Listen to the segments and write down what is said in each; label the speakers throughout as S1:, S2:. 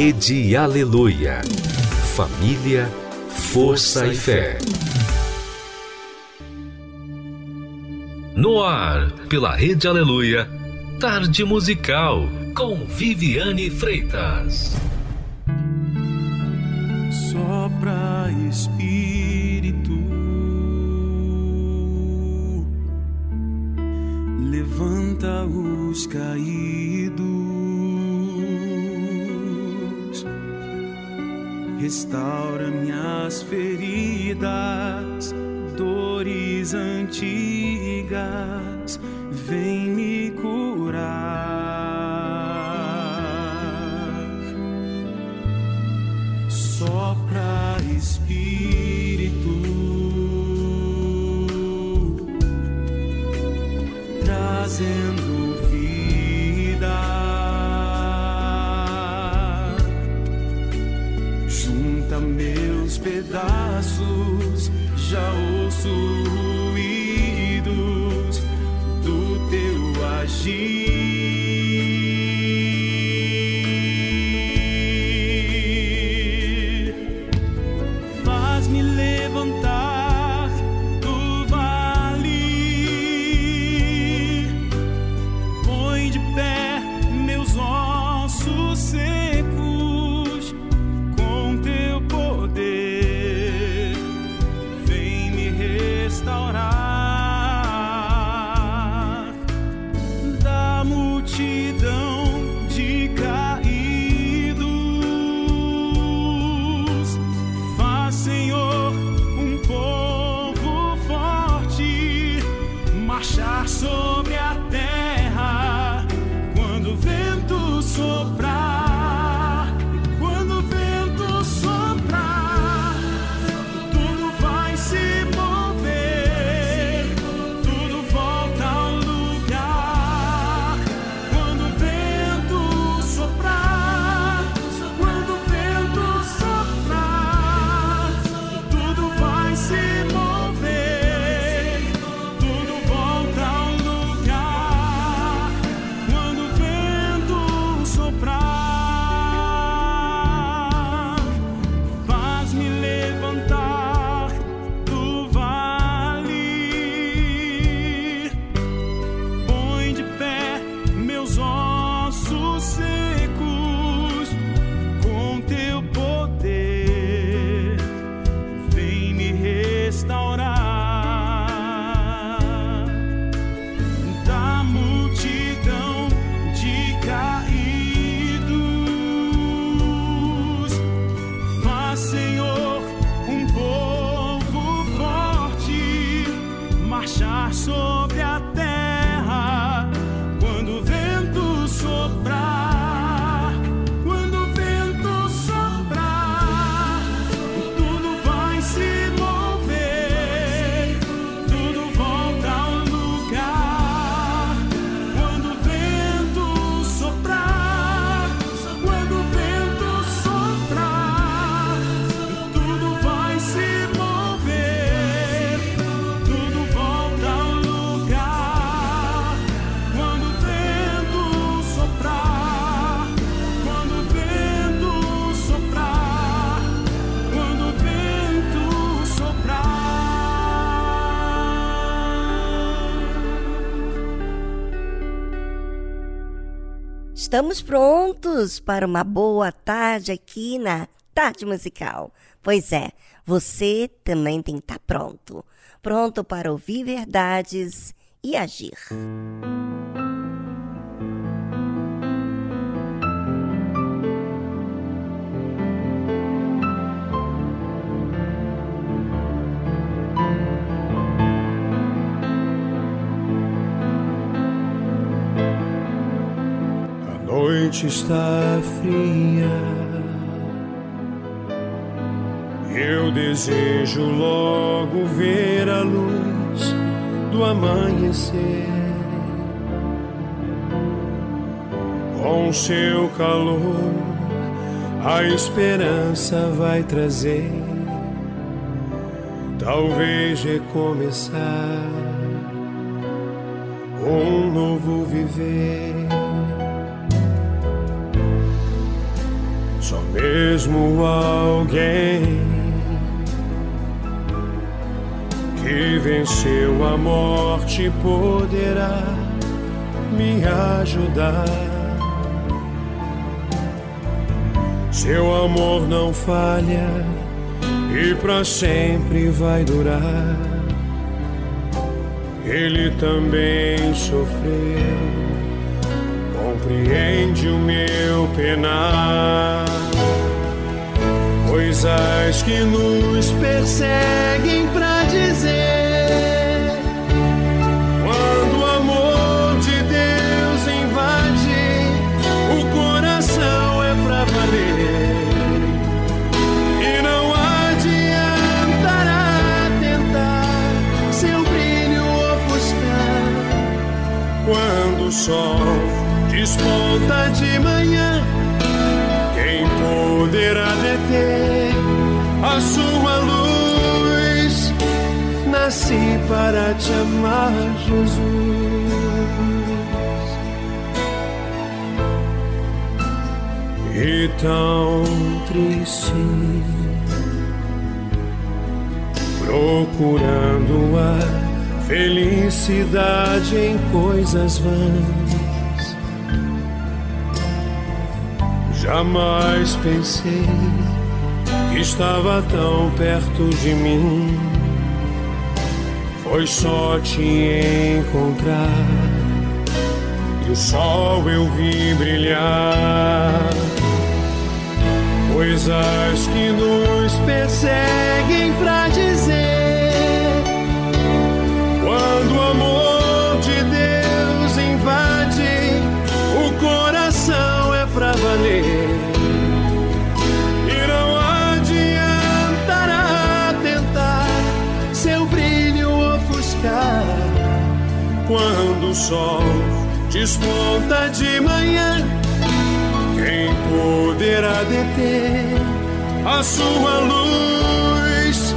S1: Rede Aleluia. Família, força e fé.
S2: No ar, pela Rede Aleluia, Tarde Musical, com Viviane Freitas.
S3: Sopra Espírito, levanta os caídos restaura minhas feridas, dores antigas, vem me curar. Sopra Espírito, trazendo pedaços, já ouço
S4: Estamos prontos para uma boa tarde aqui na Tarde Musical. Pois é, você também tem que estar pronto. Pronto para ouvir verdades e agir.
S3: Noite está fria. Eu desejo logo ver a luz do amanhecer. Com seu calor, a esperança vai trazer. Talvez recomeçar um novo viver. Mesmo alguém que venceu a morte poderá me ajudar. Seu amor não falha e para sempre vai durar. Ele também sofreu, compreende o meu penar. Coisas que nos perseguem pra dizer. Quando o amor de Deus invade, o coração é pra valer. E não adiantará tentar seu brilho ofuscar. Quando o sol desponta de manhã, quem poderá deter sua luz? Nasci para te amar, Jesus. E tão triste, procurando a felicidade em coisas vãs. Jamais pensei estava tão perto de mim. Foi só te encontrar e o sol eu vi brilhar. Coisas que nos perseguem pra dizer. Quando o sol desponta de manhã, quem poderá deter a sua luz?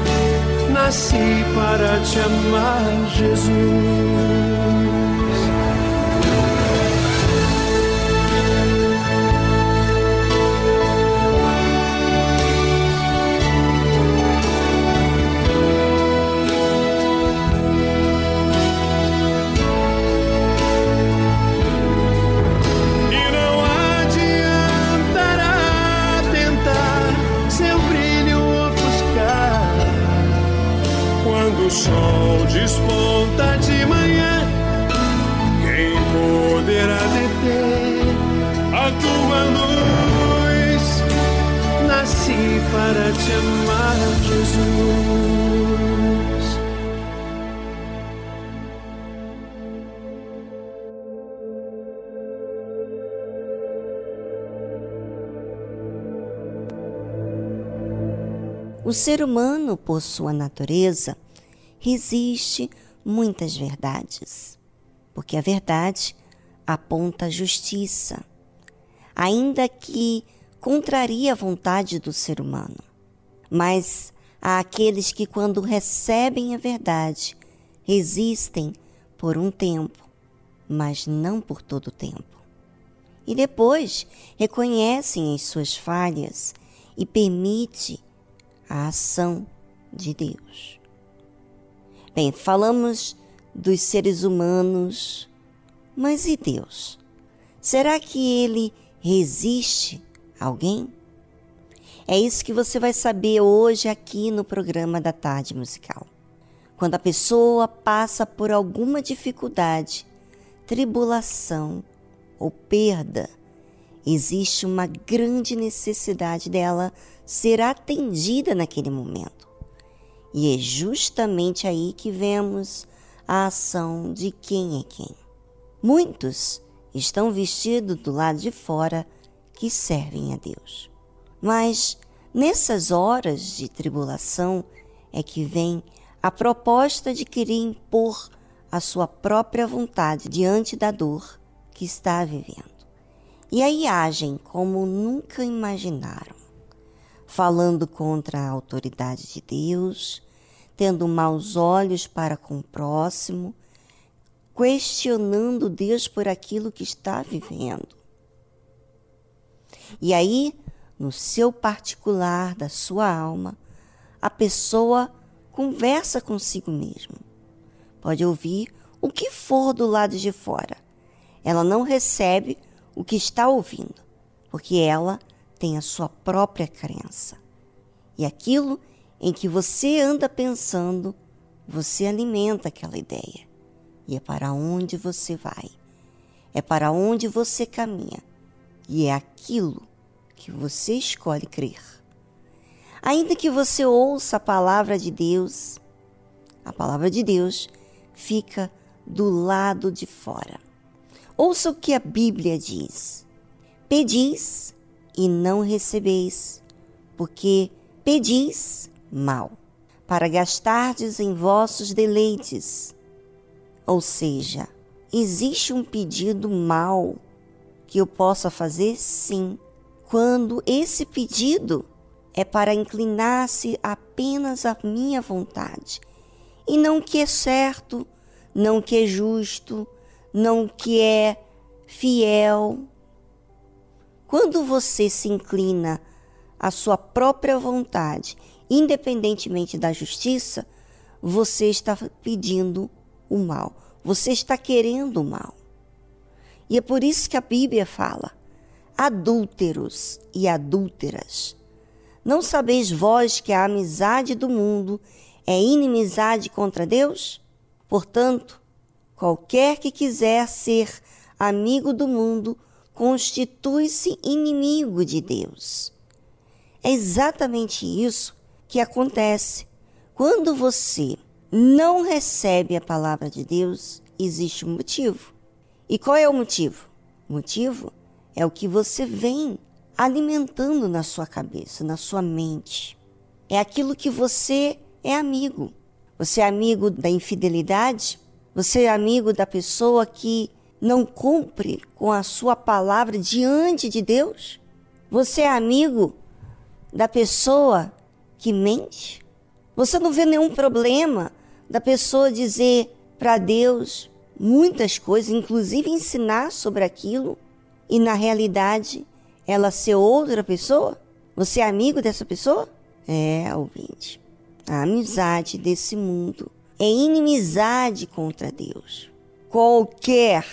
S3: Nasci para te amar, Jesus. Sol desponta de manhã, quem poderá deter a tua luz? Nasci para te amar, Jesus.
S4: O ser humano, por sua natureza, resiste muitas verdades, porque a verdade aponta a justiça, ainda que contraria a vontade do ser humano. Mas há aqueles que, quando recebem a verdade, resistem por um tempo, mas não por todo o tempo. E depois reconhecem as suas falhas e permite a ação de Deus. Bem, falamos dos seres humanos, mas e Deus? Será que ele resiste a alguém? É isso que você vai saber hoje aqui no programa da Tarde Musical. Quando a pessoa passa por alguma dificuldade, tribulação ou perda, existe uma grande necessidade dela ser atendida naquele momento. E é justamente aí que vemos a ação de quem é quem. Muitos estão vestidos do lado de fora que servem a Deus. Mas nessas horas de tribulação é que vem a proposta de querer impor a sua própria vontade diante da dor que está vivendo. E aí agem como nunca imaginaram, falando contra a autoridade de Deus, tendo maus olhos para com o próximo, questionando Deus por aquilo que está vivendo. E aí, no seu particular da sua alma, a pessoa conversa consigo mesmo. Pode ouvir o que for do lado de fora. Ela não recebe o que está ouvindo, porque ela tem a sua própria crença. E aquilo em que você anda pensando, você alimenta aquela ideia. E é para onde você vai. É para onde você caminha. E é aquilo que você escolhe crer. Ainda que você ouça a palavra de Deus, a palavra de Deus fica do lado de fora. Ouça o que a Bíblia diz: Pedis e não recebeis, porque pedis mal, para gastardes em vossos deleites. Ou seja, existe um pedido mal que eu possa fazer? Sim, quando esse pedido é para inclinar-se apenas à minha vontade, e não que é certo, não que é justo, não que é fiel. Quando você se inclina à sua própria vontade, independentemente da justiça, você está pedindo o mal, você está querendo o mal. E é por isso que a Bíblia fala: adúlteros e adúlteras não sabeis vós que a amizade do mundo é inimizade contra Deus? Portanto, qualquer que quiser ser amigo do mundo constitui-se inimigo de Deus. É exatamente isso que acontece. Quando você não recebe a palavra de Deus, existe um motivo. E qual é o motivo? O motivo é o que você vem alimentando na sua cabeça, na sua mente. É aquilo que você é amigo. Você é amigo da infidelidade? Você é amigo da pessoa que não cumpre com a sua palavra diante de Deus? Você é amigo da pessoa que mente? Você não vê nenhum problema da pessoa dizer para Deus muitas coisas, inclusive ensinar sobre aquilo, e na realidade ela ser outra pessoa? Você é amigo dessa pessoa? É, ouvinte. A amizade desse mundo é inimizade contra Deus. Qualquer,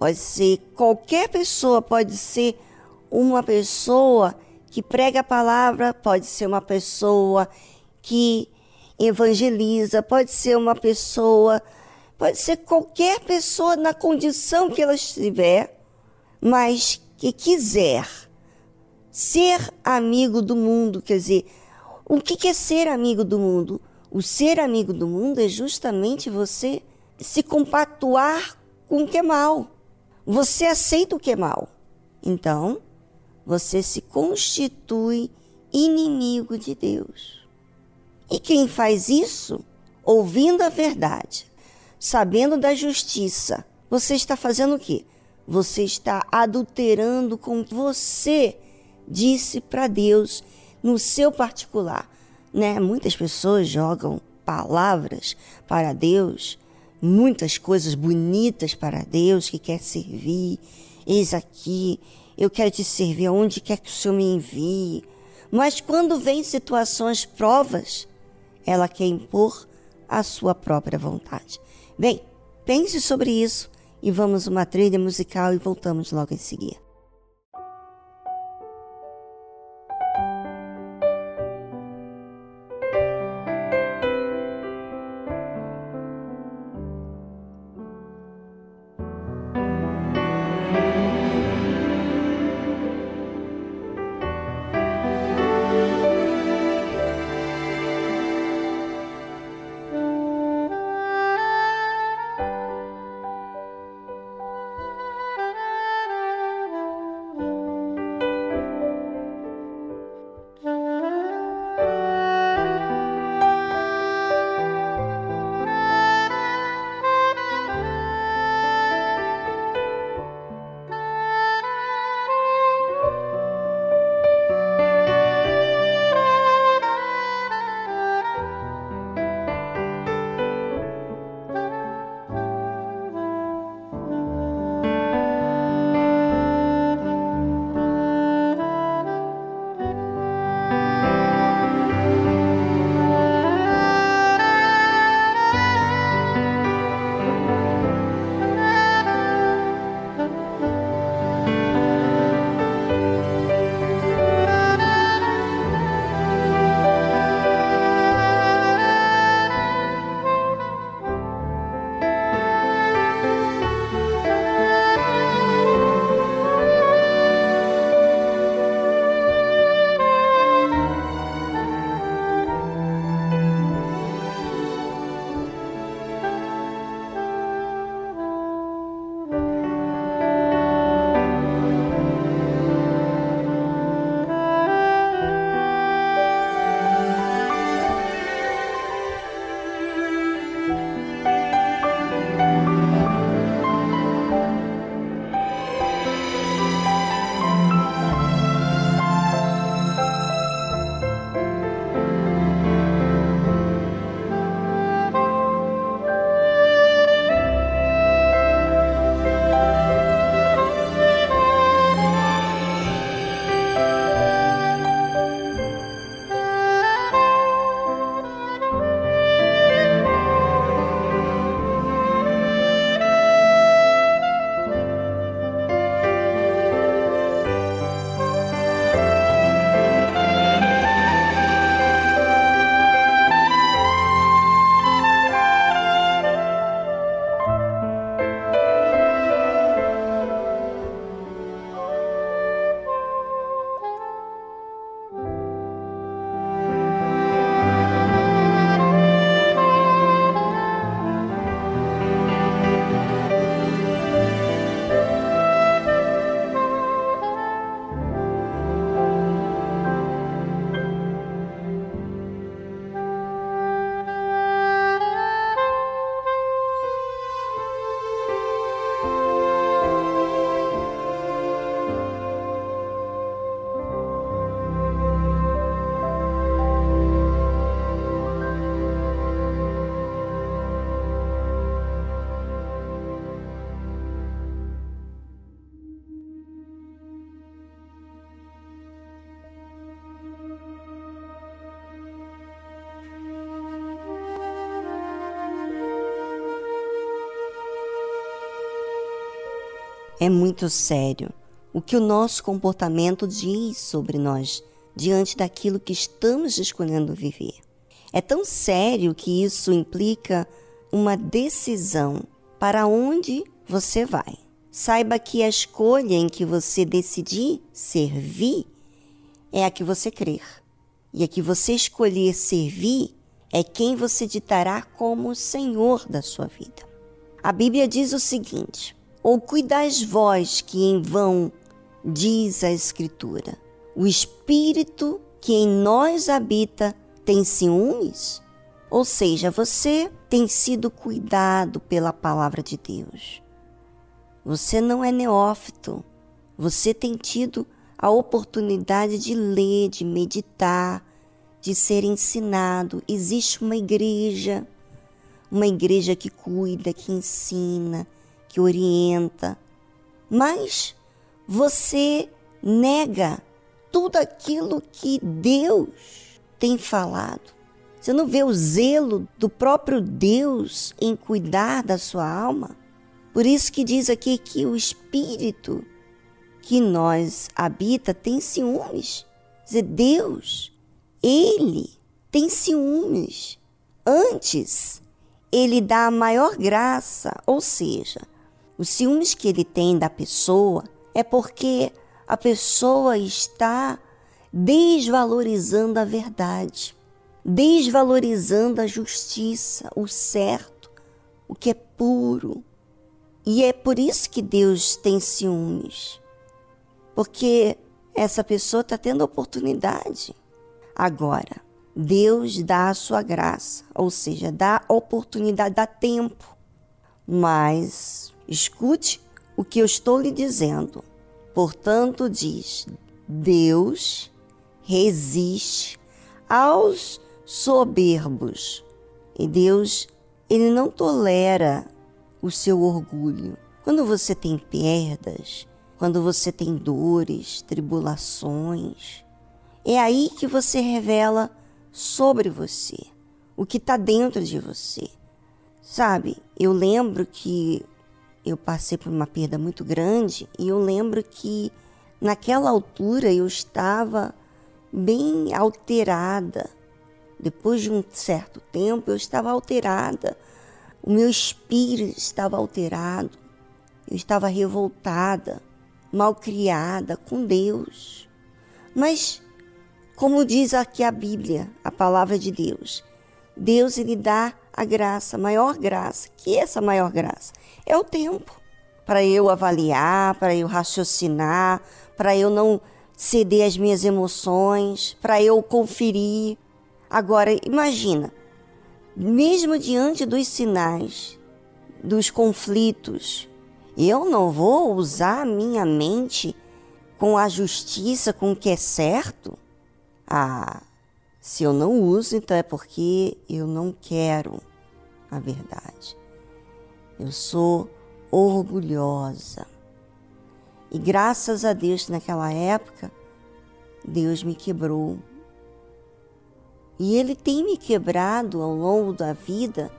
S4: pode ser qualquer pessoa, pode ser uma pessoa que prega a palavra, pode ser uma pessoa que evangeliza, pode ser uma pessoa, pode ser qualquer pessoa na condição que ela estiver, mas que quiser ser amigo do mundo, quer dizer, o que é ser amigo do mundo? O ser amigo do mundo é justamente você se compactuar com o que é mal. Você aceita o que é mal. Então, você se constitui inimigo de Deus. E quem faz isso, ouvindo a verdade, sabendo da justiça, você está fazendo o quê? você está adulterando com você disse para Deus no seu particular, né? Muitas pessoas jogam palavras para Deus, muitas coisas bonitas para Deus que quer servir. Eis aqui, eu quero te servir aonde quer que o Senhor me envie. Mas quando vem situações, provas, ela quer impor a sua própria vontade. Bem, pense sobre isso e vamos uma trilha musical e voltamos logo em seguida. É muito sério o que o nosso comportamento diz sobre nós diante daquilo que estamos escolhendo viver. É tão sério que isso implica uma decisão para onde você vai. Saiba que a escolha em que você decidir servir é a que você crer. E a que você escolher servir é quem você ditará como Senhor da sua vida. A Bíblia diz o seguinte: Ou cuidais vós que em vão diz a Escritura, o Espírito que em nós habita tem ciúmes? Ou seja, você tem sido cuidado pela palavra de Deus. Você não é neófito. Você tem tido a oportunidade de ler, de meditar, de ser ensinado. Existe uma igreja, uma igreja que cuida, que ensina, que orienta. Mas você nega tudo aquilo que Deus tem falado. Você não vê o zelo do próprio Deus em cuidar da sua alma? Por isso que diz aqui que o Espírito que nós habita tem ciúmes. Quer dizer, Deus, Ele tem ciúmes. Antes, Ele dá a maior graça, ou seja, os ciúmes que Ele tem da pessoa é porque a pessoa está desvalorizando a verdade, desvalorizando a justiça, o certo, o que é puro. E é por isso que Deus tem ciúmes porque essa pessoa está tendo oportunidade. Agora, Deus dá a sua graça, ou seja, dá oportunidade, dá tempo. Mas escute o que eu estou lhe dizendo. Portanto, diz: Deus resiste aos soberbos. E Deus, ele não tolera o seu orgulho. Quando você tem perdas, quando você tem dores, tribulações. É aí que você revela sobre você, o que está dentro de você. Sabe, eu lembro que eu passei por uma perda muito grande e eu lembro que naquela altura eu estava bem alterada. Depois de um certo tempo eu estava alterada. O meu espírito estava alterado. Eu estava revoltada malcriada com Deus. Mas, como diz aqui a Bíblia, a palavra de Deus, Deus lhe dá a graça, a maior graça. Que essa maior graça? É o tempo para eu avaliar, para eu raciocinar, para eu não ceder às minhas emoções, para eu conferir. Agora, imagina, mesmo diante dos sinais, dos conflitos, eu não vou usar a minha mente com a justiça, com o que é certo? Ah, se eu não uso, então é porque eu não quero a verdade. Eu sou orgulhosa. E graças a Deus, naquela época, Deus me quebrou. E Ele tem me quebrado ao longo da vida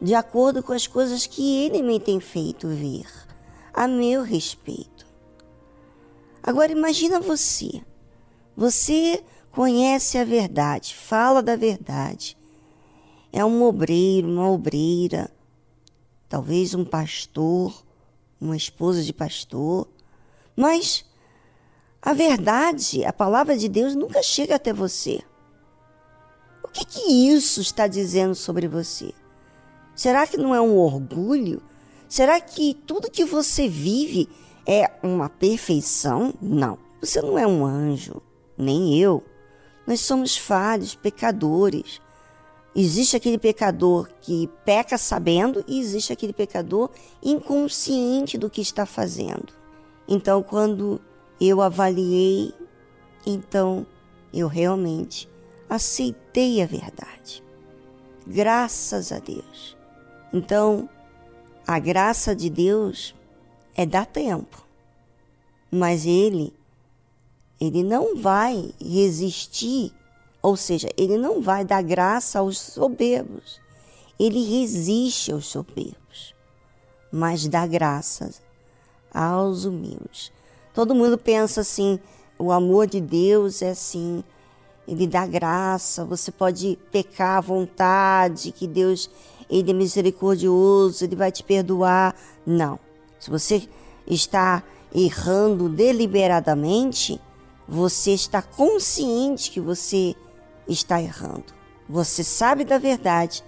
S4: de acordo com as coisas que ele me tem feito ver a meu respeito. Agora imagina você. Você conhece a verdade, fala da verdade. É um obreiro, uma obreira, talvez um pastor, uma esposa de pastor, mas a verdade, a palavra de Deus nunca chega até você. O que, que isso está dizendo sobre você? Será que não é um orgulho? Será que tudo que você vive é uma perfeição? Não. Você não é um anjo, nem eu. Nós somos falhos, pecadores. Existe aquele pecador que peca sabendo e existe aquele pecador inconsciente do que está fazendo. Então, quando eu avaliei, então eu realmente aceitei a verdade. Graças a Deus. Então, a graça de Deus é dar tempo. Mas ele ele não vai resistir, ou seja, ele não vai dar graça aos soberbos. Ele resiste aos soberbos, mas dá graça aos humildes. Todo mundo pensa assim: o amor de Deus é assim, ele dá graça, você pode pecar à vontade, que Deus ele é misericordioso, ele vai te perdoar. Não. Se você está errando deliberadamente, você está consciente que você está errando. Você sabe da verdade.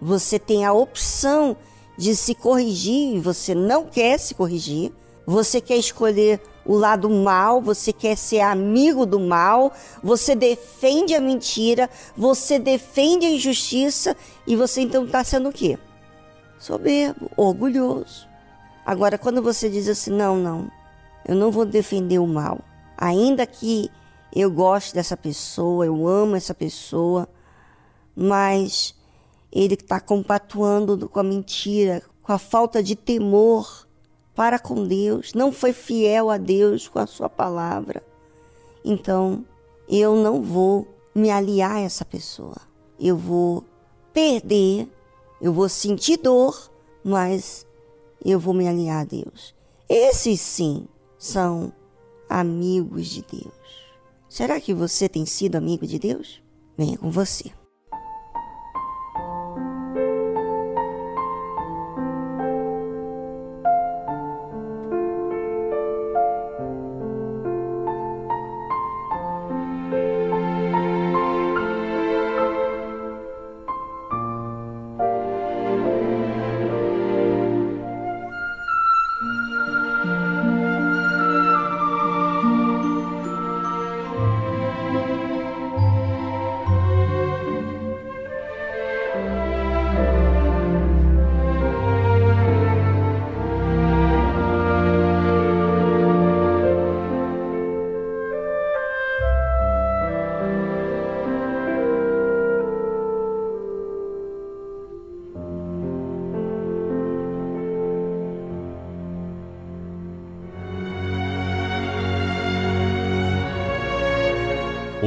S4: Você tem a opção de se corrigir e você não quer se corrigir. Você quer escolher o lado mal, você quer ser amigo do mal, você defende a mentira, você defende a injustiça e você então está sendo o quê? Soberbo, orgulhoso. Agora, quando você diz assim, não, não, eu não vou defender o mal, ainda que eu goste dessa pessoa, eu amo essa pessoa, mas ele está compatuando com a mentira, com a falta de temor para com Deus, não foi fiel a Deus com a sua palavra. Então, eu não vou me aliar a essa pessoa. Eu vou perder, eu vou sentir dor, mas eu vou me aliar a Deus. Esses sim são amigos de Deus. Será que você tem sido amigo de Deus? Venha com você.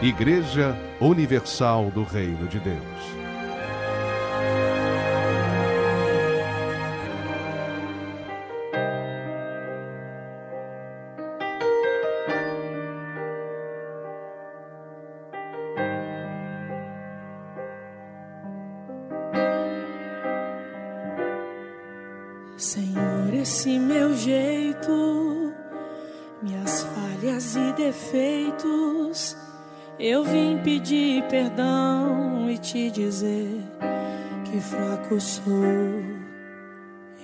S5: Igreja Universal do Reino de Deus.
S6: Senhor, esse meu jeito, minhas falhas e defeitos eu vim pedir perdão e te dizer que fraco sou.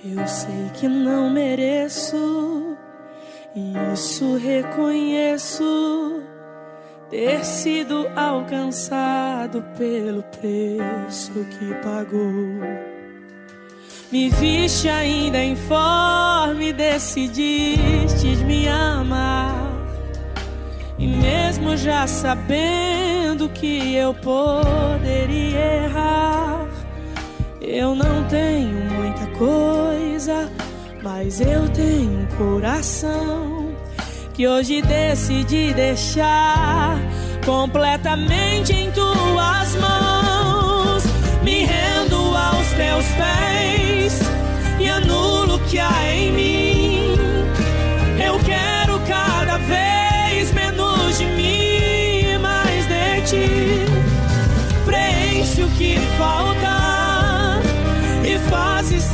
S6: Eu sei que não mereço, e isso reconheço. Ter sido alcançado pelo preço que pagou. Me viste ainda informe, decidiste me amar e mesmo já sabendo que eu poderia errar, eu não tenho muita coisa, mas eu tenho um coração que hoje decidi deixar completamente em tuas mãos. Me rendo aos teus pés e anulo o que há em mim.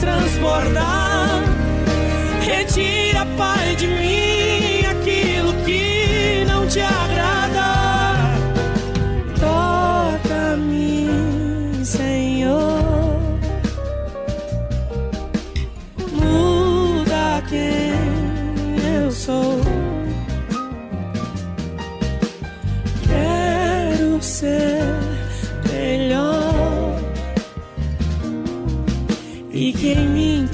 S6: transbordar. Retira, Pai, de mim.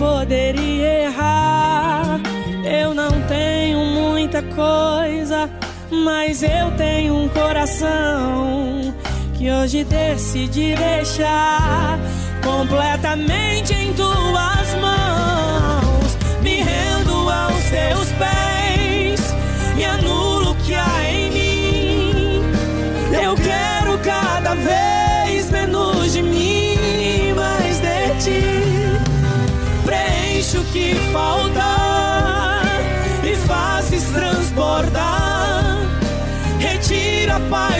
S6: poderia errar, eu não tenho muita coisa, mas eu tenho um coração que hoje decidi deixar completamente em tuas mãos. Me rendo aos teus pés e anulo o que há em mim. Eu quero cada vez menos de mim, mais de ti. Que falta e fazes transbordar. Retira, Pai,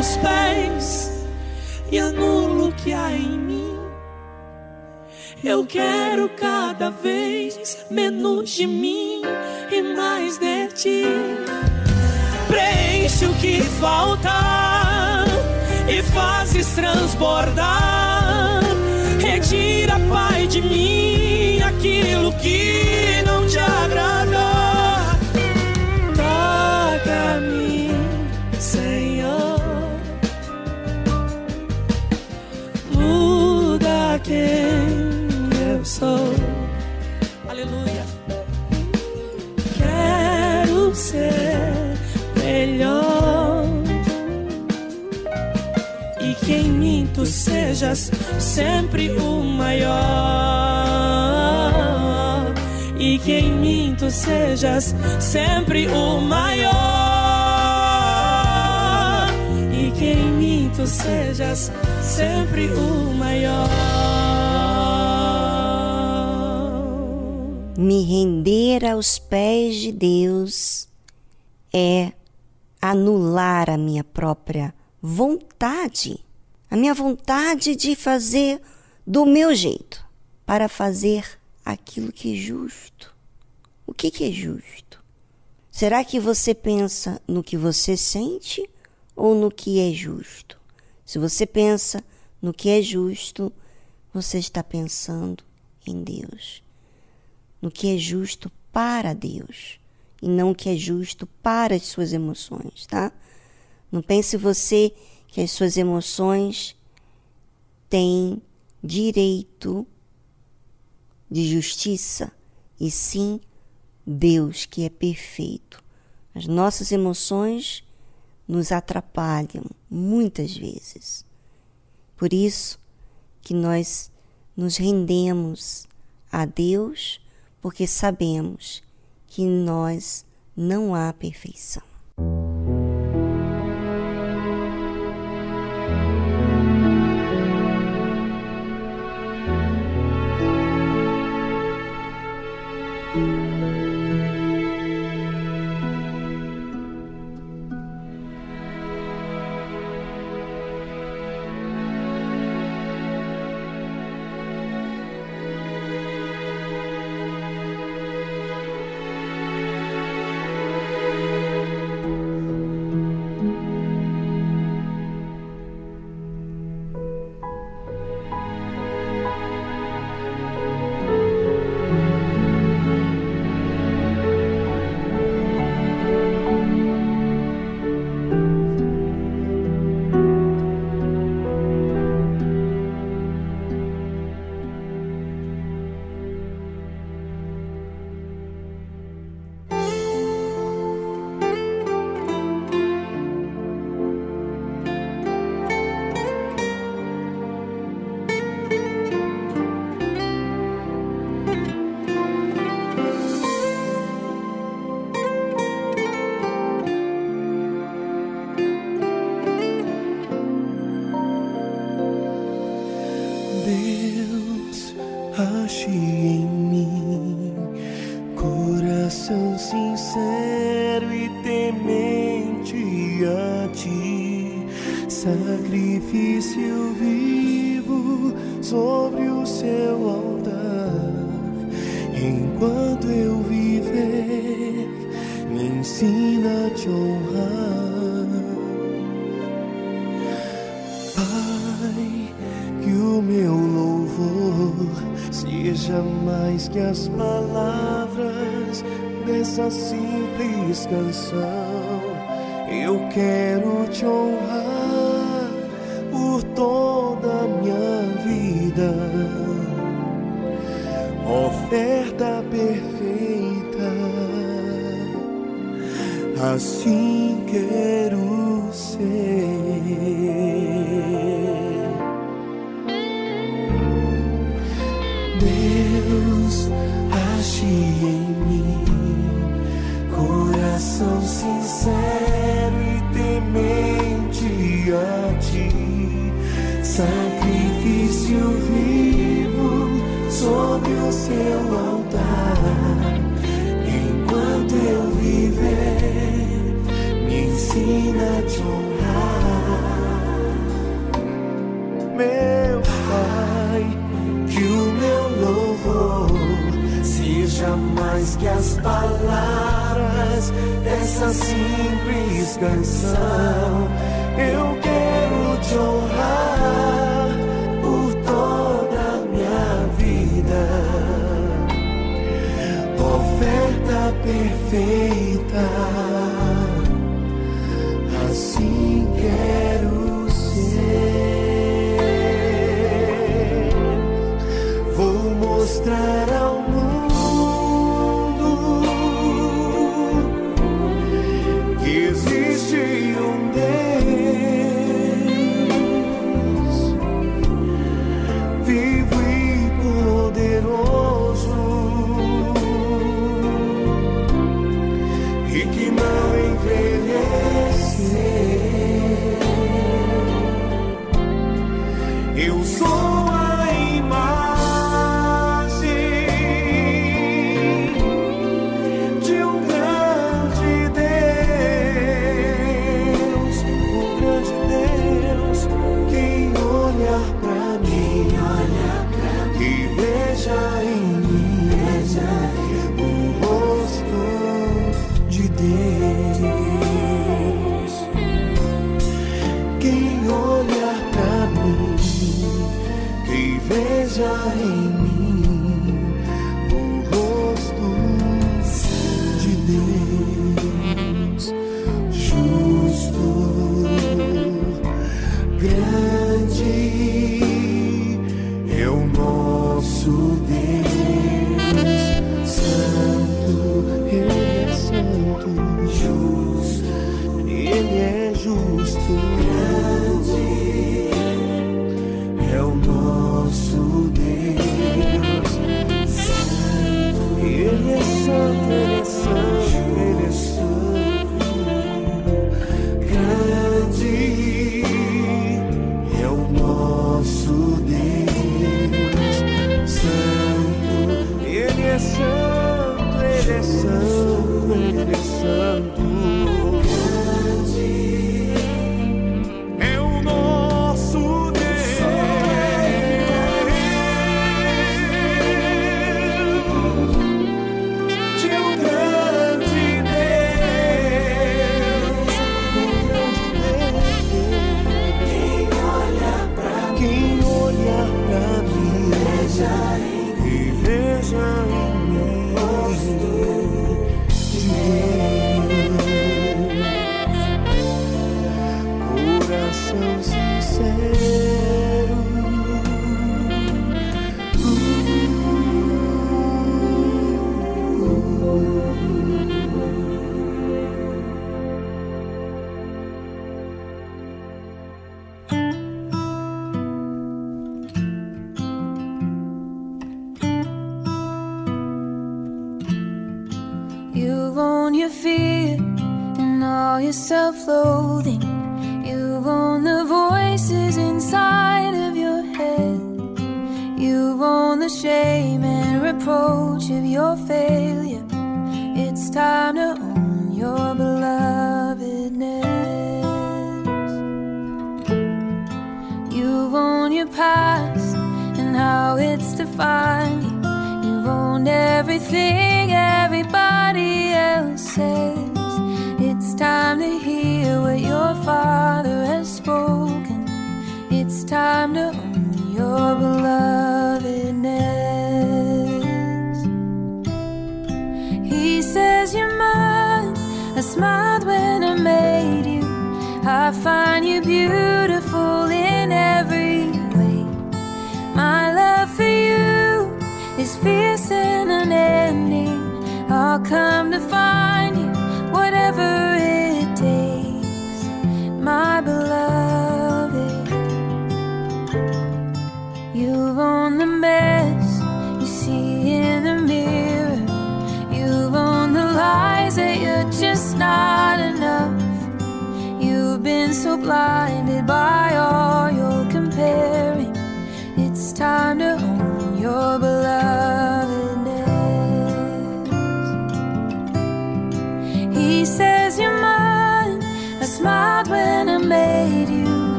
S6: teus pés e anulo o que há em mim. Eu quero cada vez menos de mim e mais de ti. Preenche o que falta e fazes transbordar. Retira, Pai, de mim aquilo que não te agrada. Quem eu sou. Aleluia. Quero ser melhor. E que em mim tu sejas sempre o maior. E que em mim tu sejas sempre o maior. E que em mim tu sejas sempre o maior.
S4: Me render aos pés de Deus é anular a minha própria vontade, a minha vontade de fazer do meu jeito, para fazer aquilo que é justo. O que, que é justo? Será que você pensa no que você sente ou no que é justo? Se você pensa no que é justo, você está pensando em Deus. No que é justo para Deus e não o que é justo para as suas emoções, tá? Não pense você que as suas emoções têm direito de justiça, e sim Deus que é perfeito. As nossas emoções nos atrapalham muitas vezes. Por isso que nós nos rendemos a Deus, porque sabemos que em nós não há perfeição.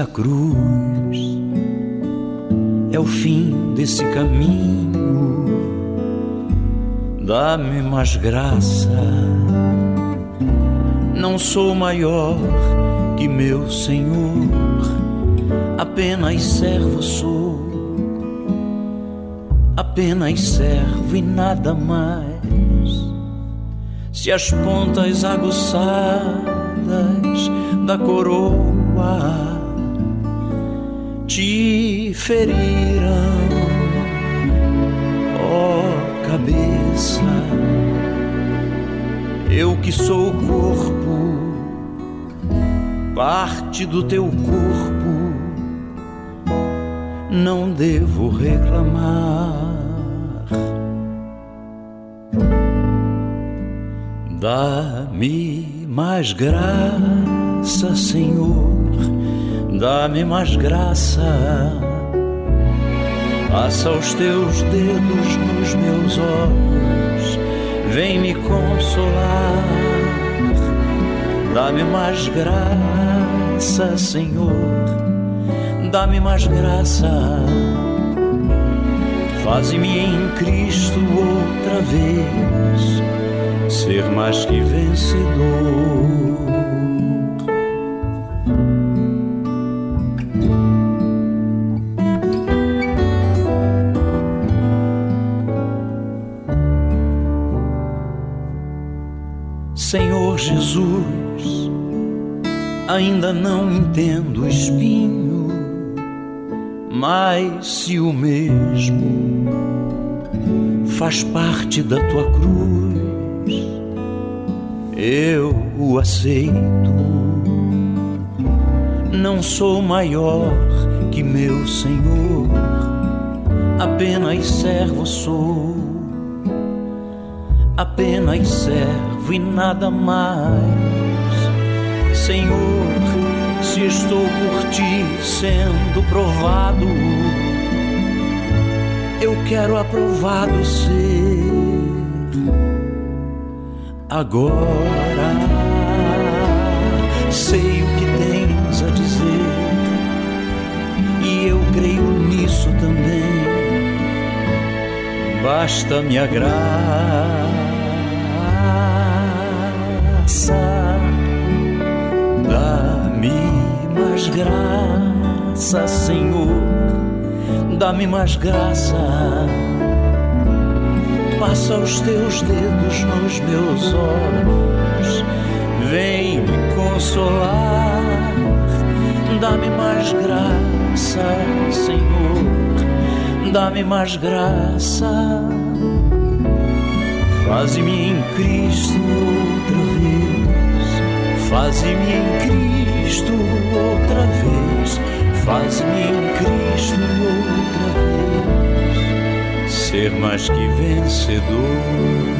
S3: a
S7: cruz é o fim desse caminho. Dá-me mais graça, não sou maior que meu Senhor, apenas servo sou, apenas servo e nada mais. Se as pontas aguçadas da coroa feriram, ó oh, cabeça. Eu que sou o corpo, parte do teu corpo, não devo reclamar dá-me mais graça, Senhor, dá-me mais graça. Passa os teus dedos nos meus olhos, vem me consolar. Dá-me mais graça, Senhor, dá-me mais graça. Faz-me em Cristo outra vez ser mais que vencedor. Ainda não entendo o espinho, mas se o mesmo faz parte da tua cruz, eu o aceito. Não sou maior que meu Senhor, apenas servo sou, apenas servo e nada mais. Senhor, se estou por ti sendo provado, eu quero aprovado ser agora. Sei o que tens a dizer e eu creio nisso também. Basta me graça, mais graça, Senhor, dá-me mais graça. Passa os teus dedos nos meus olhos, vem me consolar, dá-me mais graça, Senhor, dá-me mais graça. Faze-me em Cristo outra vez, faze-me em Cristo outra vez, faze-me em Cristo outra vez, ser mais que vencedor.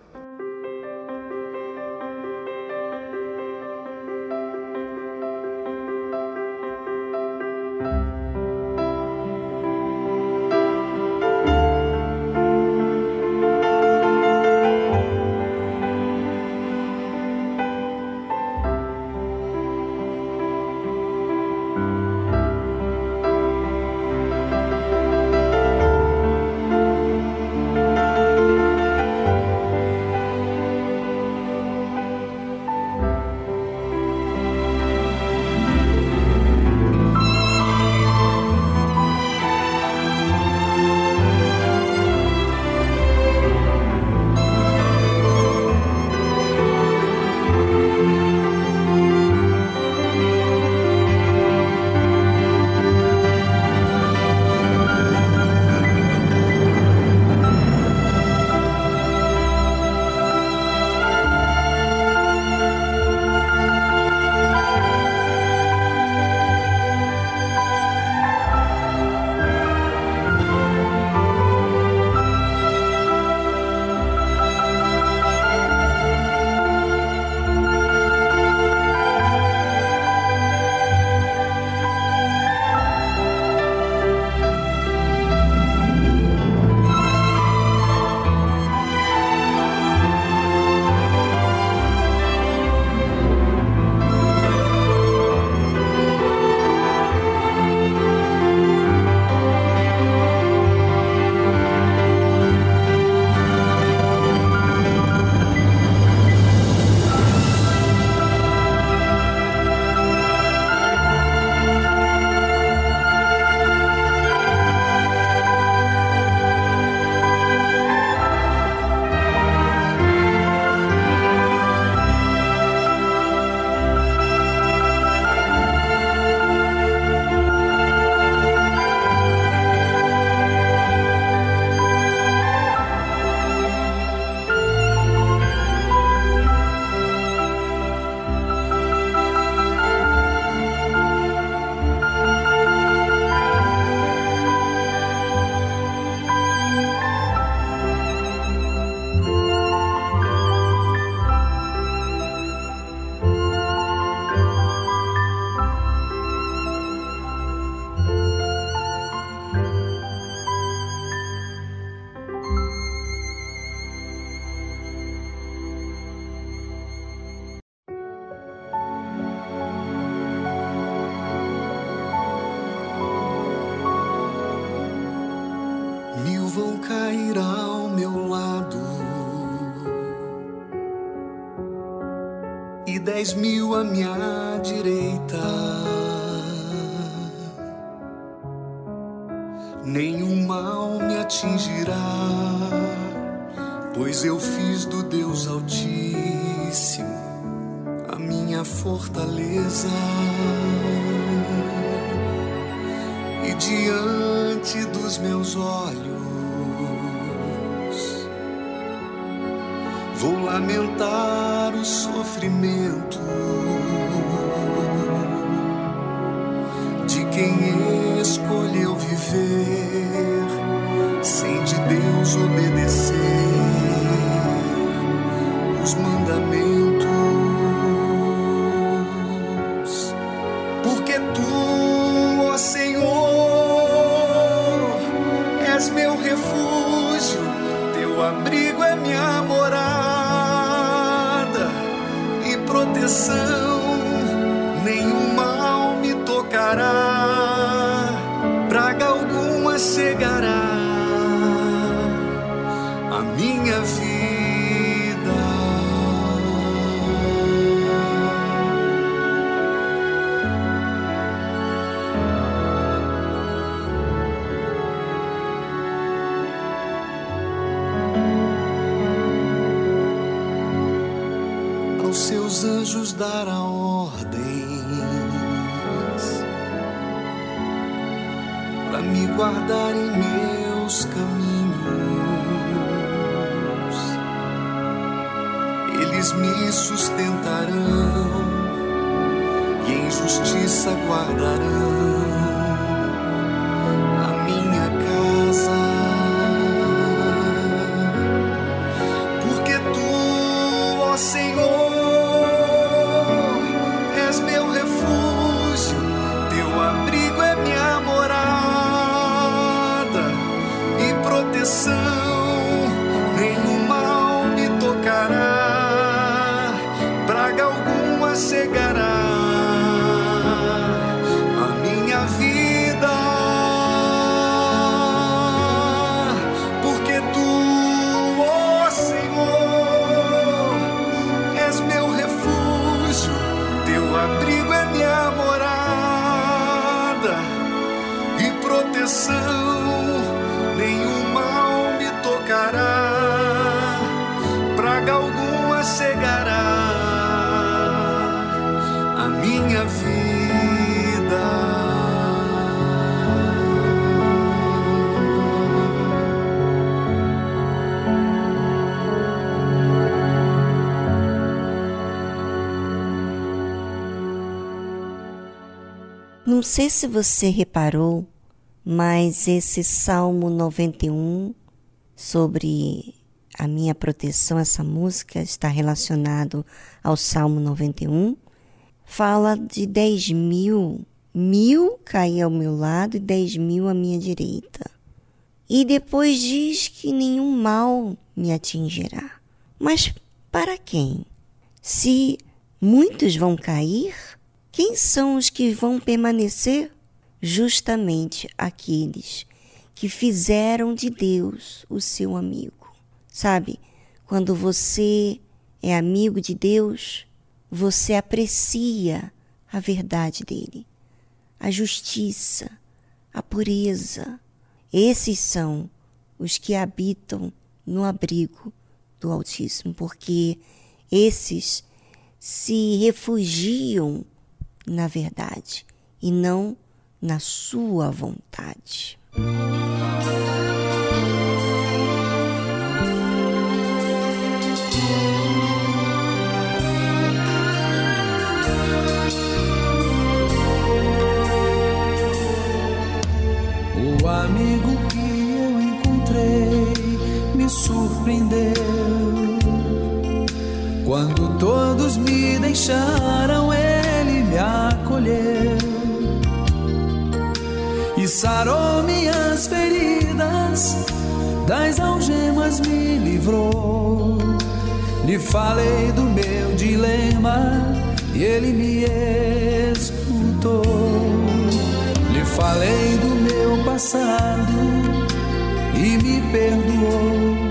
S8: Quem escolheu viver sem de Deus obedecer os mandamentos.
S4: Não sei se você reparou, mas esse Salmo 91 sobre a minha proteção, essa música está relacionado ao Salmo 91, fala de 10 mil, mil cair ao meu lado e 10 mil à minha direita. E depois diz que nenhum mal me atingirá. Mas para quem? Se muitos vão cair, quem são os que vão permanecer? Justamente aqueles que fizeram de Deus o seu amigo. Sabe, quando você é amigo de Deus, você aprecia a verdade dele, a justiça, a pureza. Esses são os que habitam no abrigo do Altíssimo, porque esses se refugiam na verdade e não na sua vontade.
S9: O amigo que eu encontrei me surpreendeu. Quando todos me deixaram, ele me acolheu e sarou minhas feridas, das algemas me livrou. Lhe falei do meu dilema e ele me escutou. Lhe falei do meu passado e me perdoou.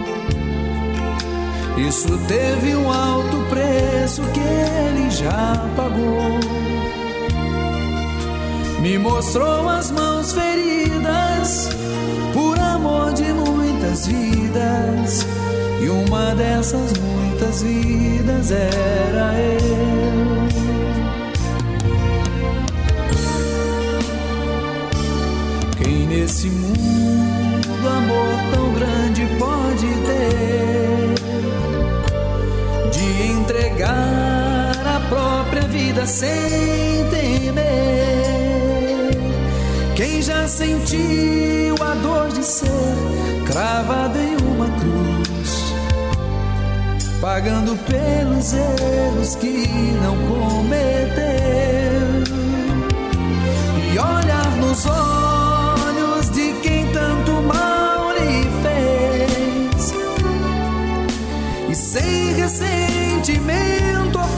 S9: Isso teve um alto preço que ele já pagou. Me mostrou as mãos feridas por amor de muitas vidas. E uma dessas muitas vidas era eu. Quem nesse mundo vida sem temer? Quem já sentiu a dor de ser cravado em uma cruz, pagando pelos erros que não cometeu, e olhar nos olhos de quem tanto mal lhe fez, e sem ressentimento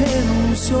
S9: renunciou.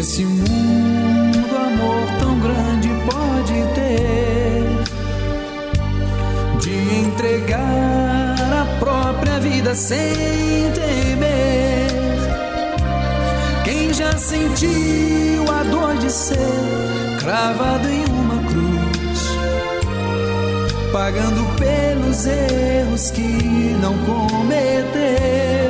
S9: Nesse mundo amor tão grande pode ter de entregar a própria vida sem temer? Quem já sentiu a dor de ser cravado em uma cruz, pagando pelos erros que não cometeu?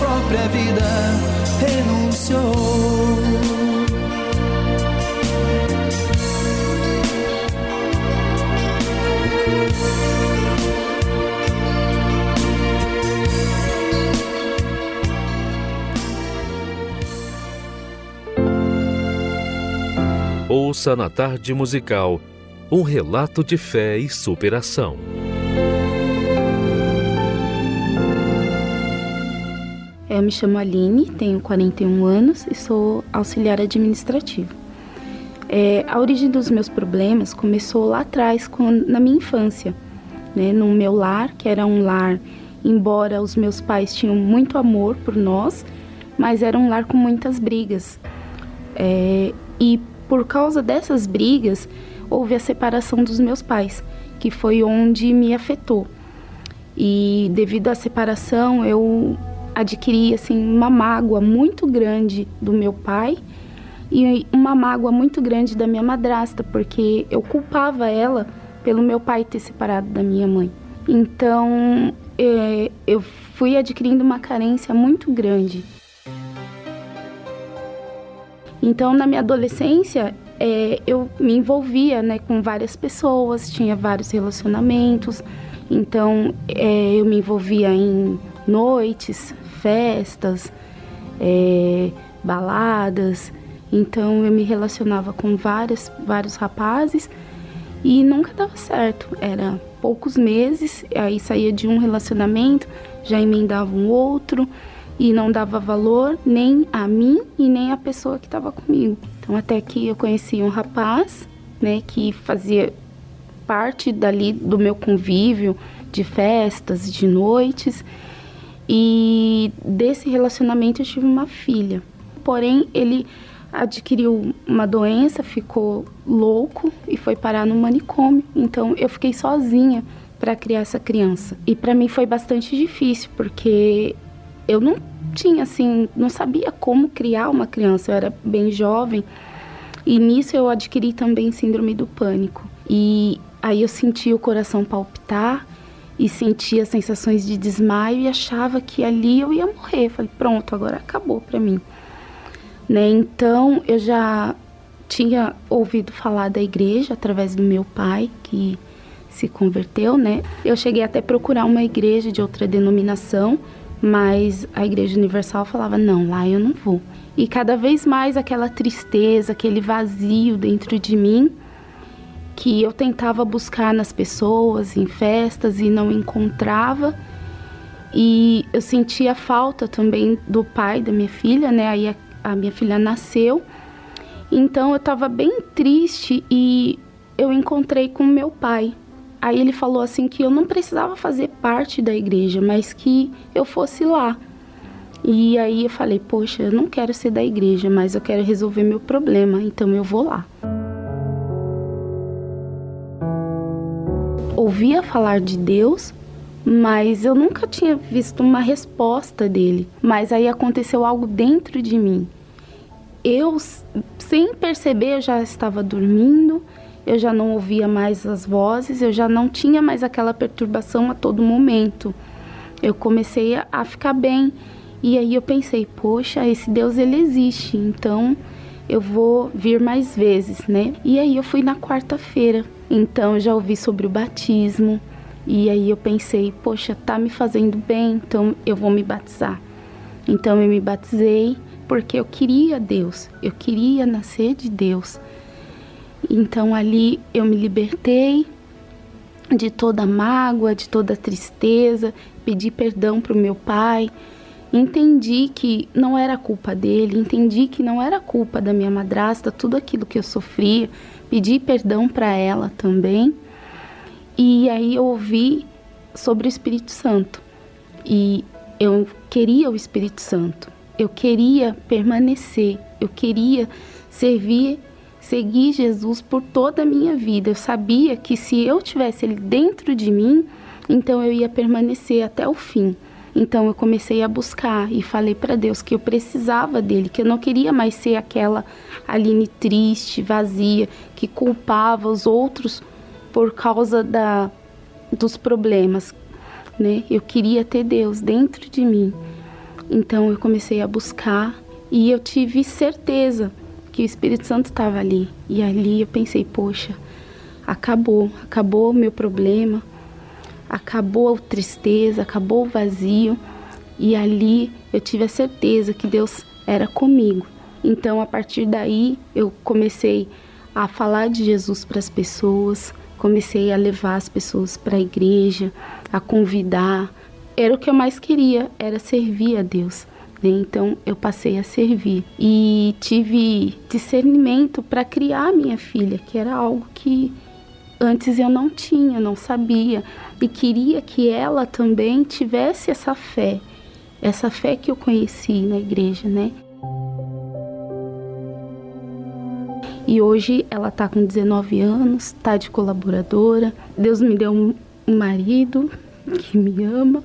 S9: própria vida renunciou?
S2: Ouça na tarde musical um relato de fé e superação.
S10: Eu me chamo Aline, tenho 41 anos e sou auxiliar administrativo. É, a origem dos meus problemas começou lá atrás, quando, na minha infância, né, no meu lar, que era um lar, embora os meus pais tinham muito amor por nós, mas era um lar com muitas brigas. É, e por causa dessas brigas, houve a separação dos meus pais, que foi onde me afetou. E devido à separação, eu adquiri assim uma mágoa muito grande do meu pai e uma mágoa muito grande da minha madrasta, porque eu culpava ela pelo meu pai ter separado da minha mãe. Então, é, eu fui adquirindo uma carência muito grande. Então, na minha adolescência, é, eu me envolvia né, com várias pessoas, tinha vários relacionamentos. Então, é, eu me envolvia em noites, festas, é, baladas. Então, eu me relacionava com várias, vários rapazes e nunca dava certo. Era poucos meses, aí saía de um relacionamento, já emendava um outro e não dava valor nem a mim e nem a pessoa que estava comigo. Então até que eu conheci um rapaz, né, que fazia parte dali do meu convívio de festas, de noites. E desse relacionamento eu tive uma filha. Porém, ele adquiriu uma doença, ficou louco e foi parar no manicômio. Então eu fiquei sozinha para criar essa criança. E para mim foi bastante difícil, porque eu não tinha assim, não sabia como criar uma criança, eu era bem jovem. E nisso eu adquiri também síndrome do pânico. E aí eu senti o coração palpitar e sentia sensações de desmaio e achava que ali eu ia morrer. Falei, pronto, agora acabou para mim. Né? Então eu já tinha ouvido falar da igreja através do meu pai, que se converteu, né? Eu cheguei até procurar uma igreja de outra denominação mas a Igreja Universal falava: não, lá eu não vou. E cada vez mais aquela tristeza, aquele vazio dentro de mim que eu tentava buscar nas pessoas, em festas e não encontrava. E eu sentia falta também do pai da minha filha, né? Aí a, a minha filha nasceu. Então eu estava bem triste e eu encontrei com meu pai. Aí ele falou assim que eu não precisava fazer parte da igreja, mas que eu fosse lá. E aí eu falei, poxa, eu não quero ser da igreja, mas eu quero resolver meu problema, então eu vou lá. Ouvia falar de Deus, mas eu nunca tinha visto uma resposta dele. Mas aí aconteceu algo dentro de mim. Eu, sem perceber, eu já estava dormindo eu já não ouvia mais as vozes, eu já não tinha mais aquela perturbação a todo momento. Eu comecei a ficar bem. E aí eu pensei, poxa, esse Deus ele existe, então eu vou vir mais vezes, né? E aí eu fui na quarta-feira. Então eu já ouvi sobre o batismo. E aí eu pensei, poxa, tá me fazendo bem, então eu vou me batizar. Então eu me batizei porque eu queria Deus, eu queria nascer de Deus. Então ali eu me libertei de toda mágoa, de toda tristeza, pedi perdão para o meu pai, entendi que não era culpa dele, entendi que não era culpa da minha madrasta, tudo aquilo que eu sofria, pedi perdão para ela também. E aí eu ouvi sobre o Espírito Santo. E eu queria o Espírito Santo. Eu queria permanecer, eu queria servir segui Jesus por toda a minha vida. Eu sabia que se eu tivesse ele dentro de mim, então eu ia permanecer até o fim. Então eu comecei a buscar e falei para Deus que eu precisava dele, que eu não queria mais ser aquela Aline triste, vazia, que culpava os outros por causa da dos problemas, né? Eu queria ter Deus dentro de mim. Então eu comecei a buscar e eu tive certeza que o Espírito Santo estava ali. E ali eu pensei, poxa, acabou, acabou o meu problema, acabou a tristeza, acabou o vazio. E ali eu tive a certeza que Deus era comigo. Então, a partir daí, eu comecei a falar de Jesus para as pessoas, comecei a levar as pessoas para a igreja, a convidar. Era o que eu mais queria, era servir a Deus. Né? Então eu passei a servir e tive discernimento para criar minha filha, que era algo que antes eu não tinha, não sabia e queria que ela também tivesse essa fé, essa fé que eu conheci na igreja, né? E hoje ela está com 19 anos, está de colaboradora. Deus me deu um marido que me ama,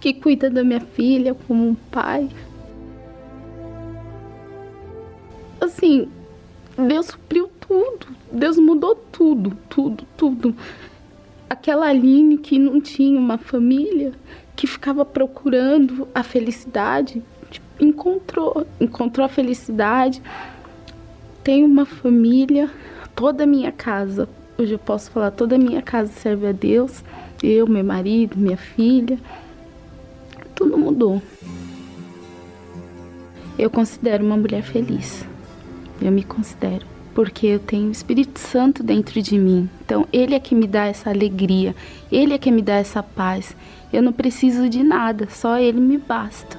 S10: que cuida da minha filha como um pai. Assim, Deus supriu tudo. Deus mudou tudo, tudo, tudo.
S11: aquela Aline que não tinha uma família, que ficava procurando a felicidade, tipo, encontrou, encontrou a felicidade. Tenho uma família, toda a minha casa, hoje eu posso falar, toda a minha casa serve a Deus, eu, meu marido, minha filha, tudo mudou. Eu considero uma mulher feliz. Eu me considero porque eu tenho o Espírito Santo dentro de mim. Então, Ele é que me dá essa alegria, Ele é que me dá essa paz. Eu não preciso de nada, só Ele me basta.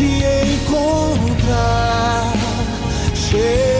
S12: te encontrar.
S13: Cheio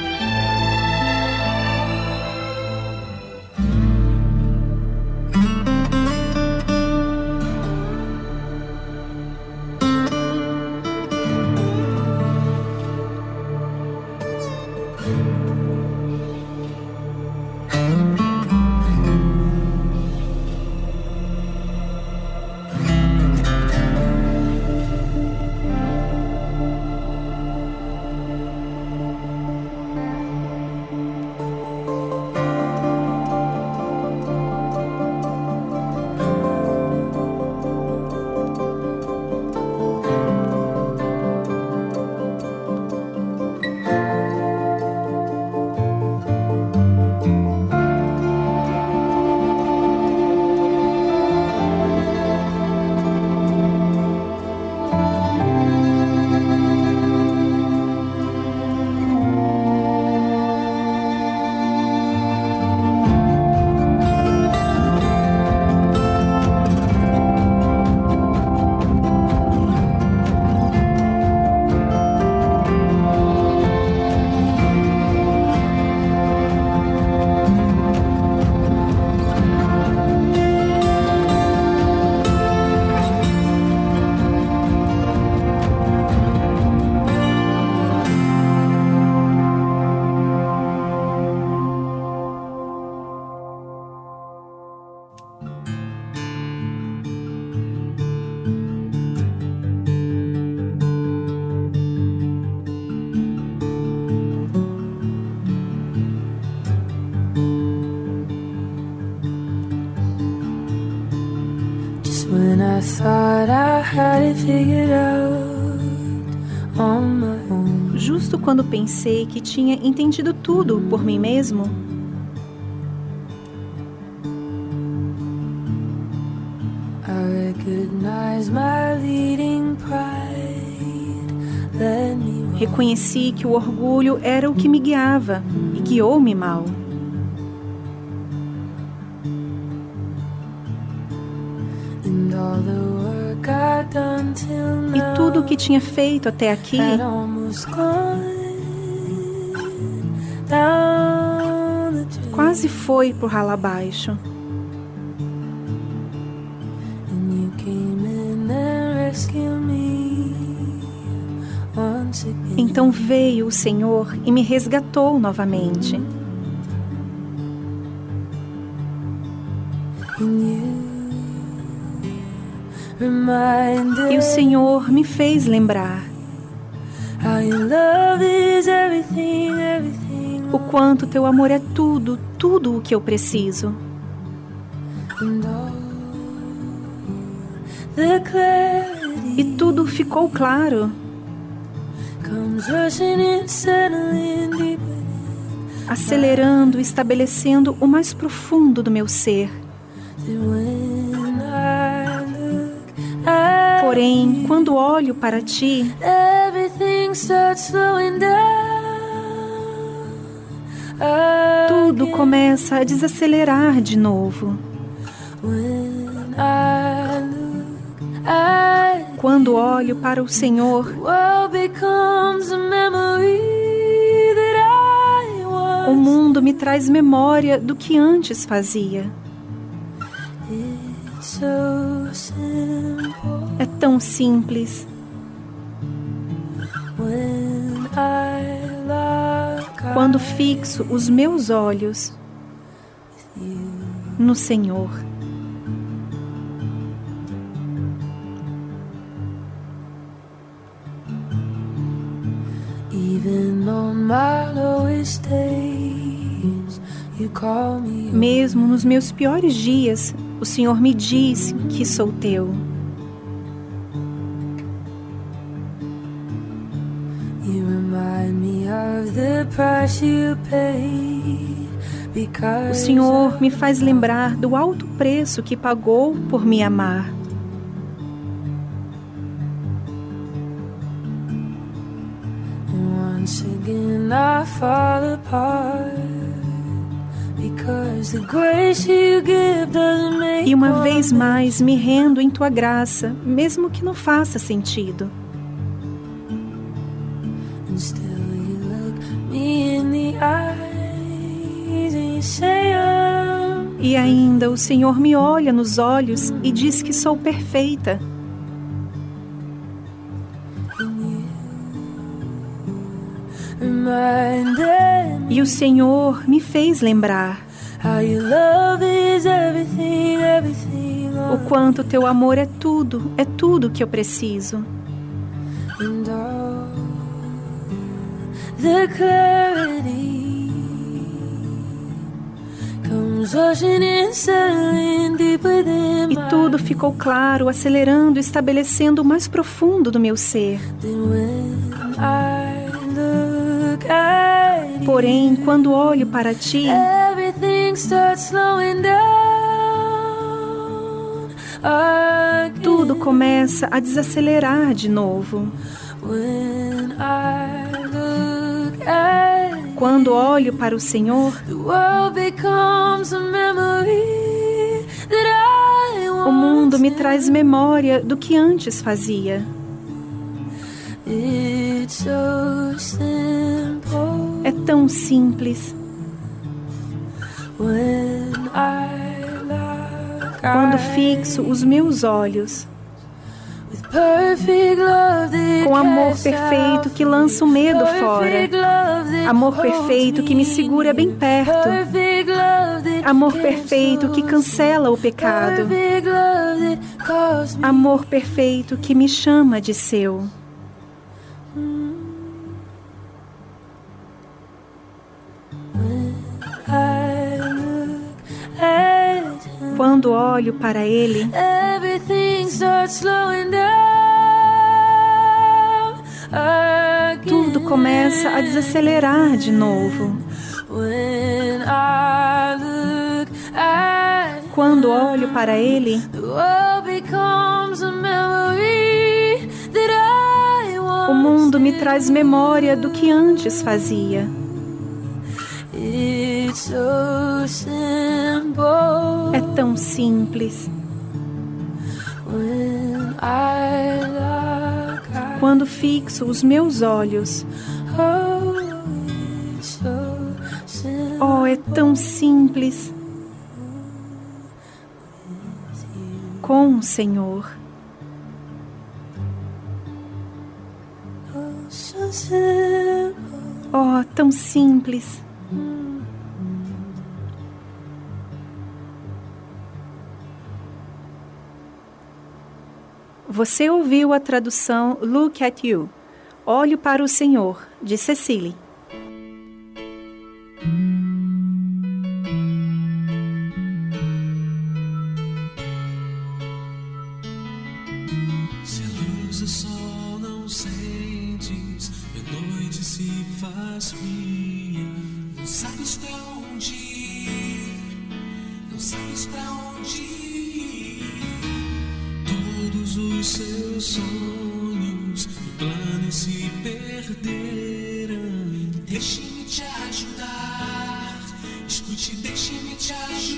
S14: Pensei que tinha entendido tudo por mim mesmo, reconheci que o orgulho era o que me guiava e guiou-me mal. E tudo o que tinha feito até aqui foi por ralo abaixo. Então veio o Senhor e me resgatou novamente. E o Senhor me fez lembrar o quanto teu amor é tudo, tudo o que eu preciso. E tudo ficou claro, acelerando estabelecendo o mais profundo do meu ser. Porém, quando olho para ti,
S15: everything starts slowing down.
S14: Começa a desacelerar de novo. Quando olho para o Senhor, O mundo me traz memória do que antes fazia. É tão simples. Quando fixo os meus olhos no Senhor. Mesmo nos meus piores dias, o Senhor me diz que sou teu. O Senhor me faz lembrar do alto preço que pagou por me amar. E uma vez mais me rendo em tua graça, mesmo que não faça sentido. Ainda o Senhor me olha nos olhos e diz que sou perfeita. E o Senhor me fez lembrar o quanto teu amor é tudo, é tudo que eu preciso. The clarity e tudo ficou claro, acelerando, estabelecendo o mais profundo do meu ser. Porém, quando olho para ti, tudo começa a desacelerar de novo. Quando olho para o Senhor, o mundo me traz memória do que antes fazia. É tão simples. Quando fixo os meus olhos com amor perfeito que lança o medo fora, amor perfeito que me segura bem perto, amor perfeito que cancela o pecado, amor perfeito que me chama de seu. Quando olho para Ele, tudo começa a desacelerar de novo. Quando olho para Ele, o mundo me traz memória do que antes fazia. É tão simples. Quando fixo os meus olhos, oh, é tão simples. Com o Senhor. Oh, tão simples. Você ouviu a tradução Look at You, Olho para o Senhor, de Cecily.
S3: Seus sonhos e planos se perderam. Deixe-me te ajudar, escute, deixe-me te ajudar.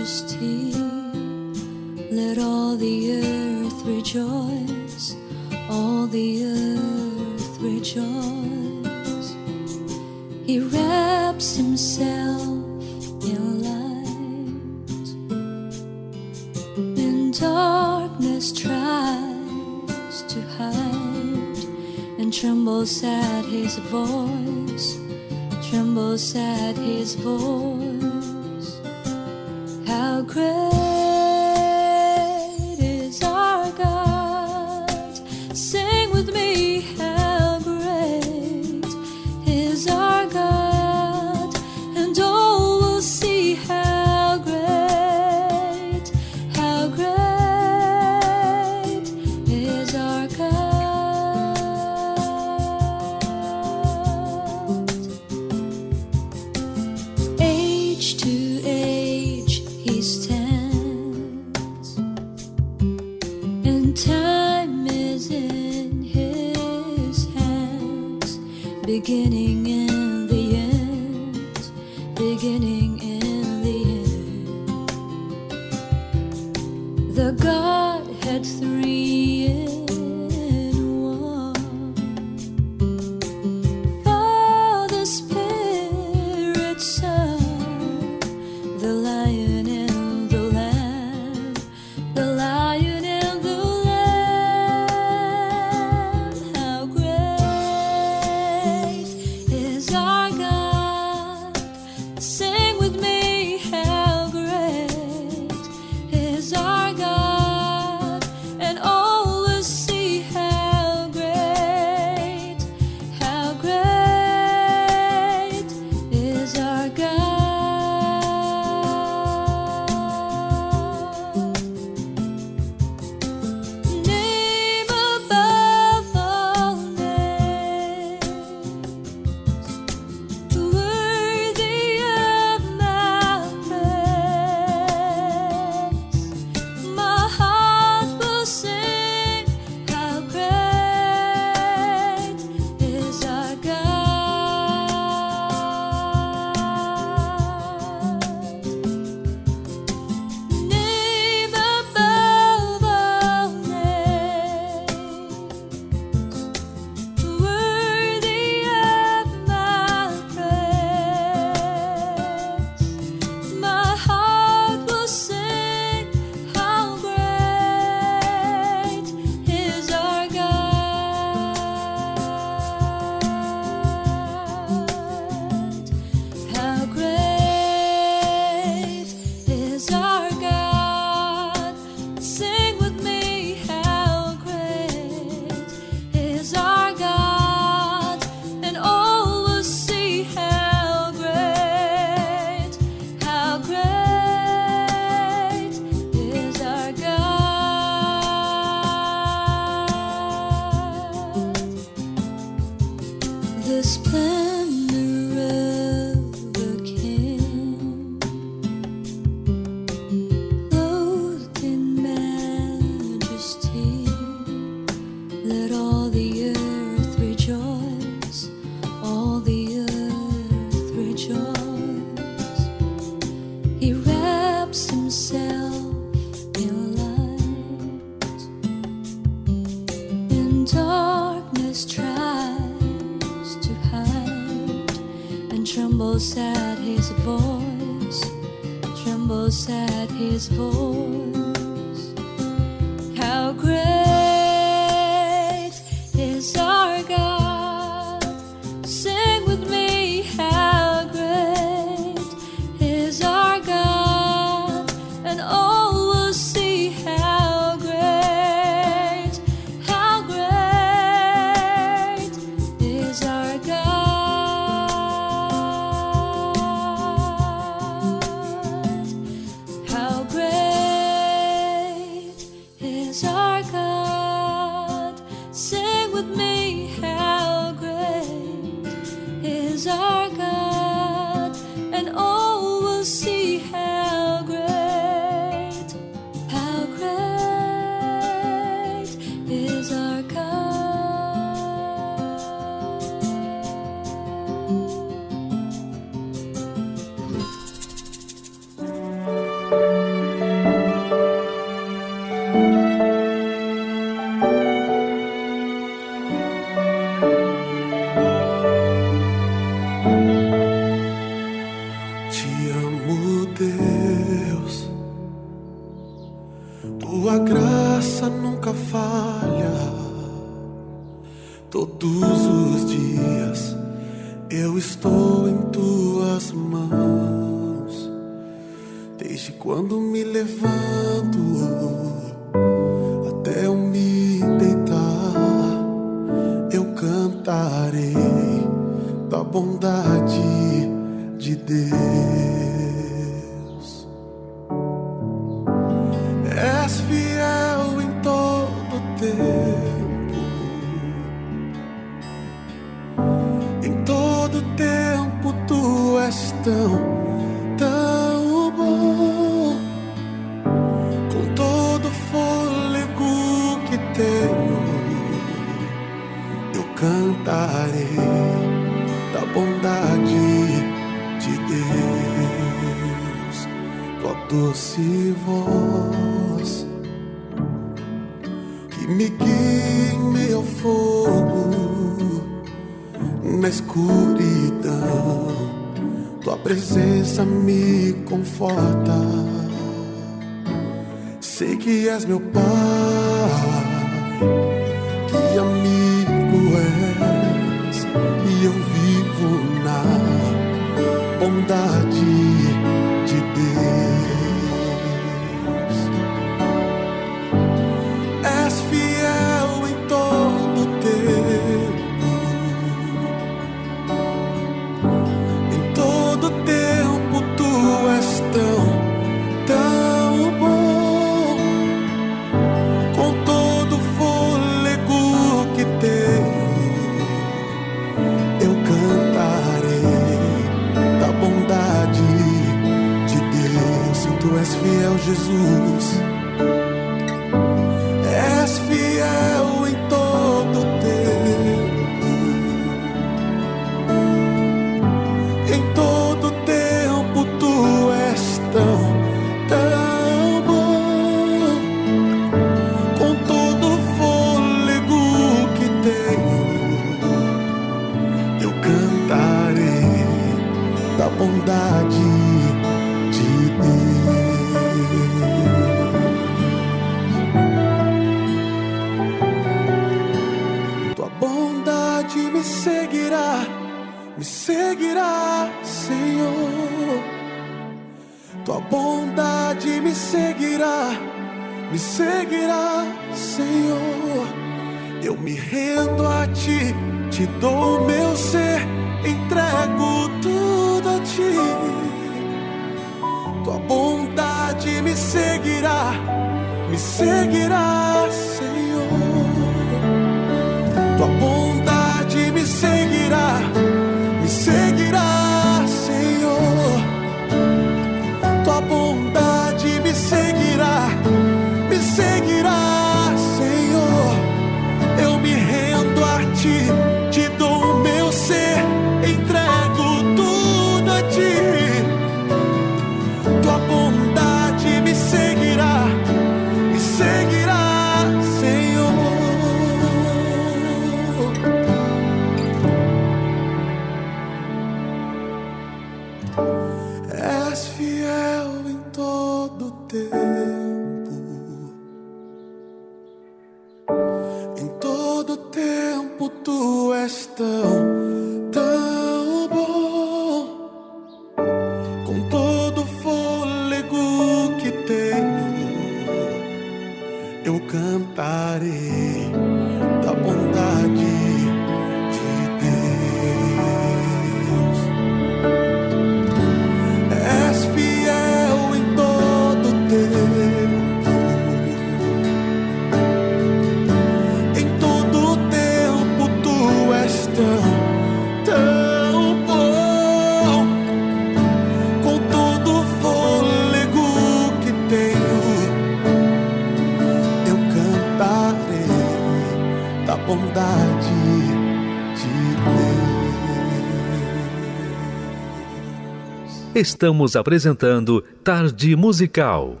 S2: Estamos apresentando Tarde Musical.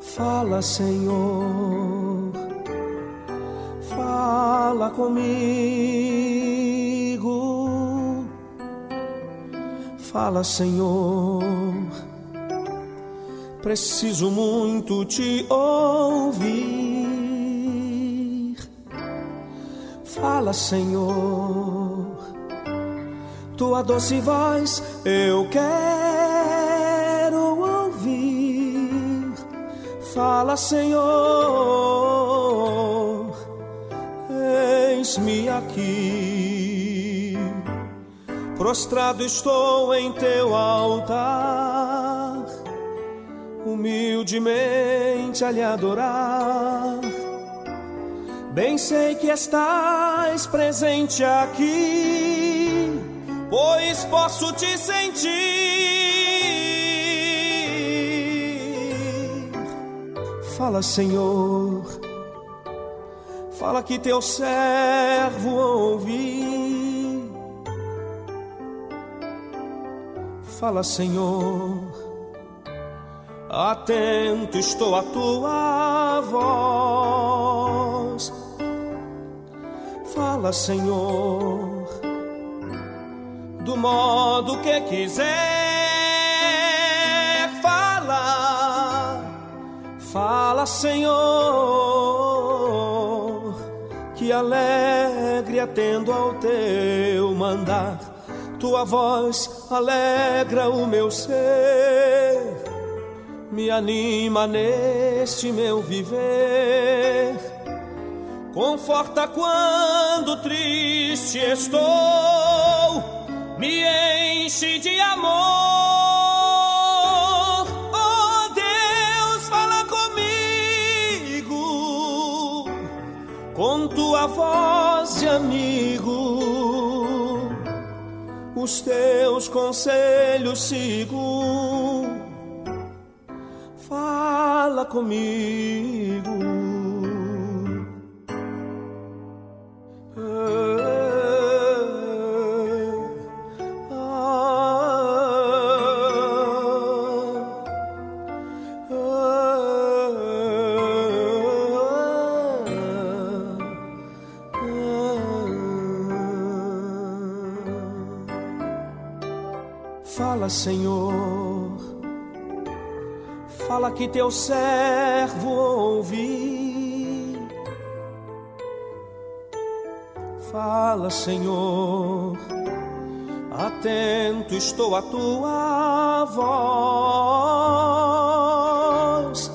S16: Fala, Senhor, fala comigo. Fala, Senhor, preciso muito te ouvir. Fala, Senhor, tua doce voz eu quero ouvir. Fala, Senhor, eis-me aqui. Prostrado estou em teu altar, humildemente a lhe adorar. Bem sei que estás presente aqui, pois posso te sentir. Fala, Senhor, fala que teu servo ouvi. Fala, Senhor, atento estou à tua voz. Fala, Senhor, do modo que quiser. Fala, fala, Senhor, que alegre atendo ao teu mandar. Tua voz alegra o meu ser, me anima neste meu viver. Conforta quando triste estou, me enche de amor. Oh Deus, fala comigo, com tua voz de amigo. Os teus conselhos sigo. Fala comigo. Fala, Senhor, fala que teu servo ouvi. Fala, Senhor, atento estou à tua voz.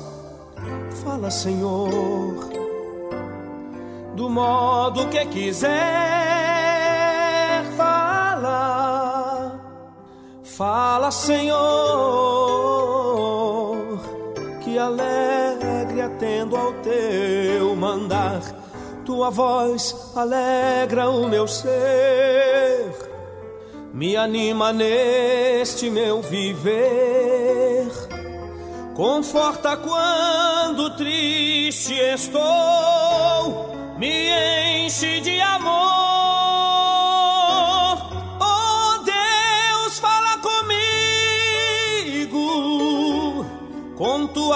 S16: Fala, Senhor, do modo que quiser. Fala, Senhor, que alegre atendo ao teu mandar. Tua voz alegra o meu ser, me anima neste meu viver. Conforta quando triste estou, me enche de amor.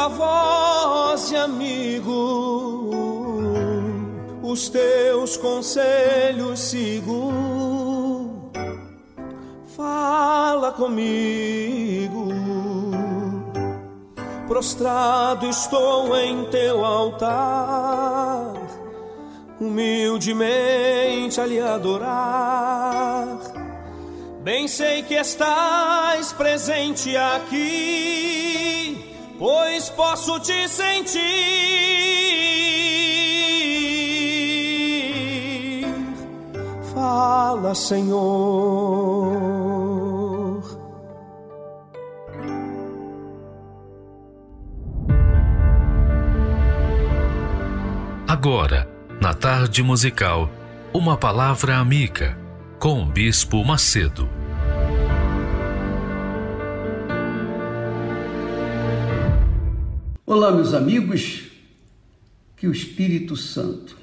S16: Tua voz de amigo
S3: os teus conselhos sigo. Fala comigo. Prostrado estou em teu altar, humildemente a lhe adorar. Bem sei que estás presente aqui, pois posso te sentir. Fala, Senhor.
S2: Agora, na tarde musical, uma palavra amiga com o Bispo Macedo.
S8: Olá, meus amigos, que o Espírito Santo,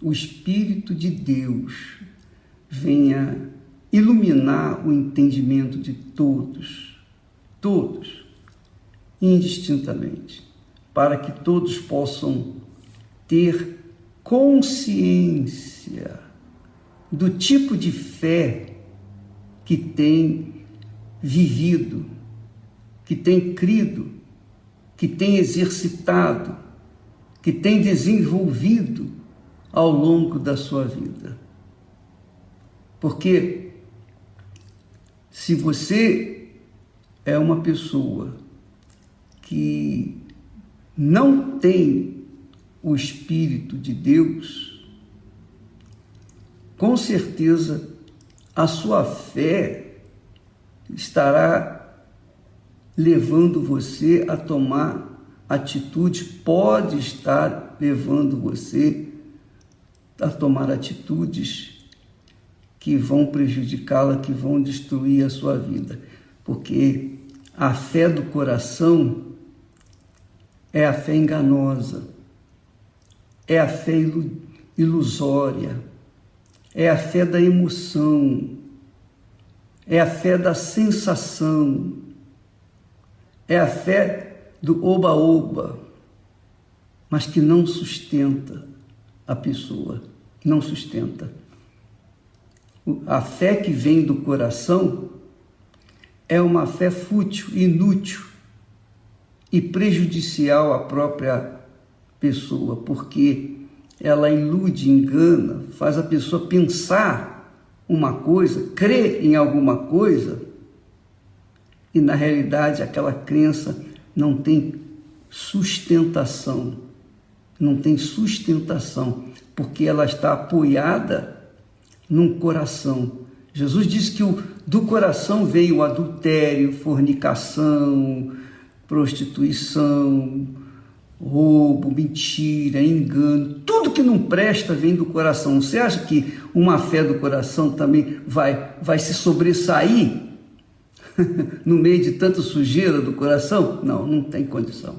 S8: o Espírito de Deus, venha iluminar o entendimento de todos, todos, indistintamente, para que todos possam ter consciência do tipo de fé que tem vivido, que tem crido, que tem exercitado, que tem desenvolvido ao longo da sua vida. Porque se você é uma pessoa que não tem o Espírito de Deus, com certeza a sua fé estará levando você a tomar atitude, pode estar levando você a tomar atitudes que vão prejudicá-la, que vão destruir a sua vida. Porque a fé do coração é a fé enganosa é a fé ilusória, é a fé da emoção, é a fé da sensação, é a fé do oba-oba, mas que não sustenta a pessoa, não sustenta. A fé que vem do coração é uma fé fútil, inútil e prejudicial à própria pessoa, porque ela ilude, engana, faz a pessoa pensar uma coisa, crer em alguma coisa, e na realidade aquela crença não tem sustentação. Não tem sustentação, porque ela está apoiada num coração. Jesus disse que o, do coração veio o adultério, fornicação, prostituição, roubo, mentira, engano, tudo que não presta vem do coração. Você acha que uma fé do coração também vai, vai se sobressair no meio de tanta sujeira do coração? Não, não tem condição.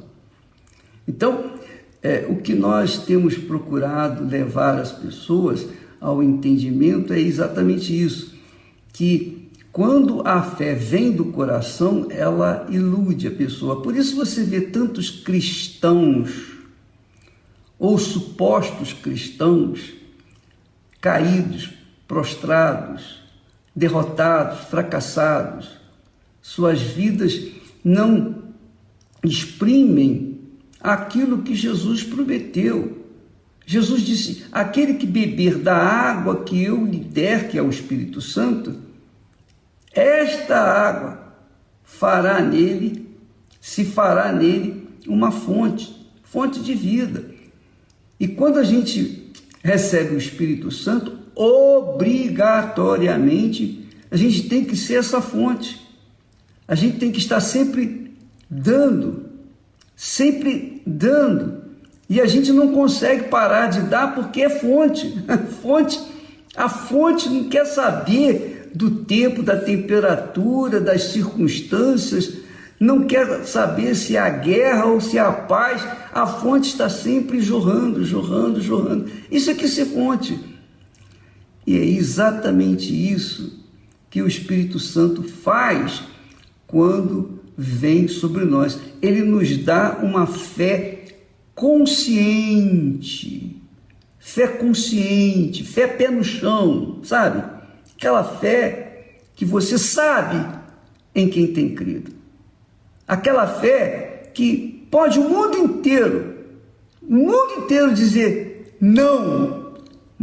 S8: Então, é, o que nós temos procurado levar as pessoas ao entendimento é exatamente isso, que quando a fé vem do coração, ela ilude a pessoa. Por isso você vê tantos cristãos ou supostos cristãos caídos, prostrados, derrotados, fracassados. Suas vidas não exprimem aquilo que Jesus prometeu. Jesus disse: Aquele que beber da água que eu lhe der, que é o Espírito Santo, esta água fará nele, se fará nele uma fonte, fonte de vida. E quando a gente recebe o Espírito Santo, obrigatoriamente a gente tem que ser essa fonte. A gente tem que estar sempre dando, sempre dando. E a gente não consegue parar de dar porque é fonte. fonte, a fonte não quer saber do tempo, da temperatura, das circunstâncias, não quer saber se há guerra ou se há paz, a fonte está sempre jorrando, jorrando, jorrando. Isso é que ser fonte. E é exatamente isso que o Espírito Santo faz quando vem sobre nós. Ele nos dá uma fé consciente, fé consciente, fé pé no chão, sabe? Aquela fé que você sabe em quem tem crido. Aquela fé que pode o mundo inteiro, o mundo inteiro dizer não,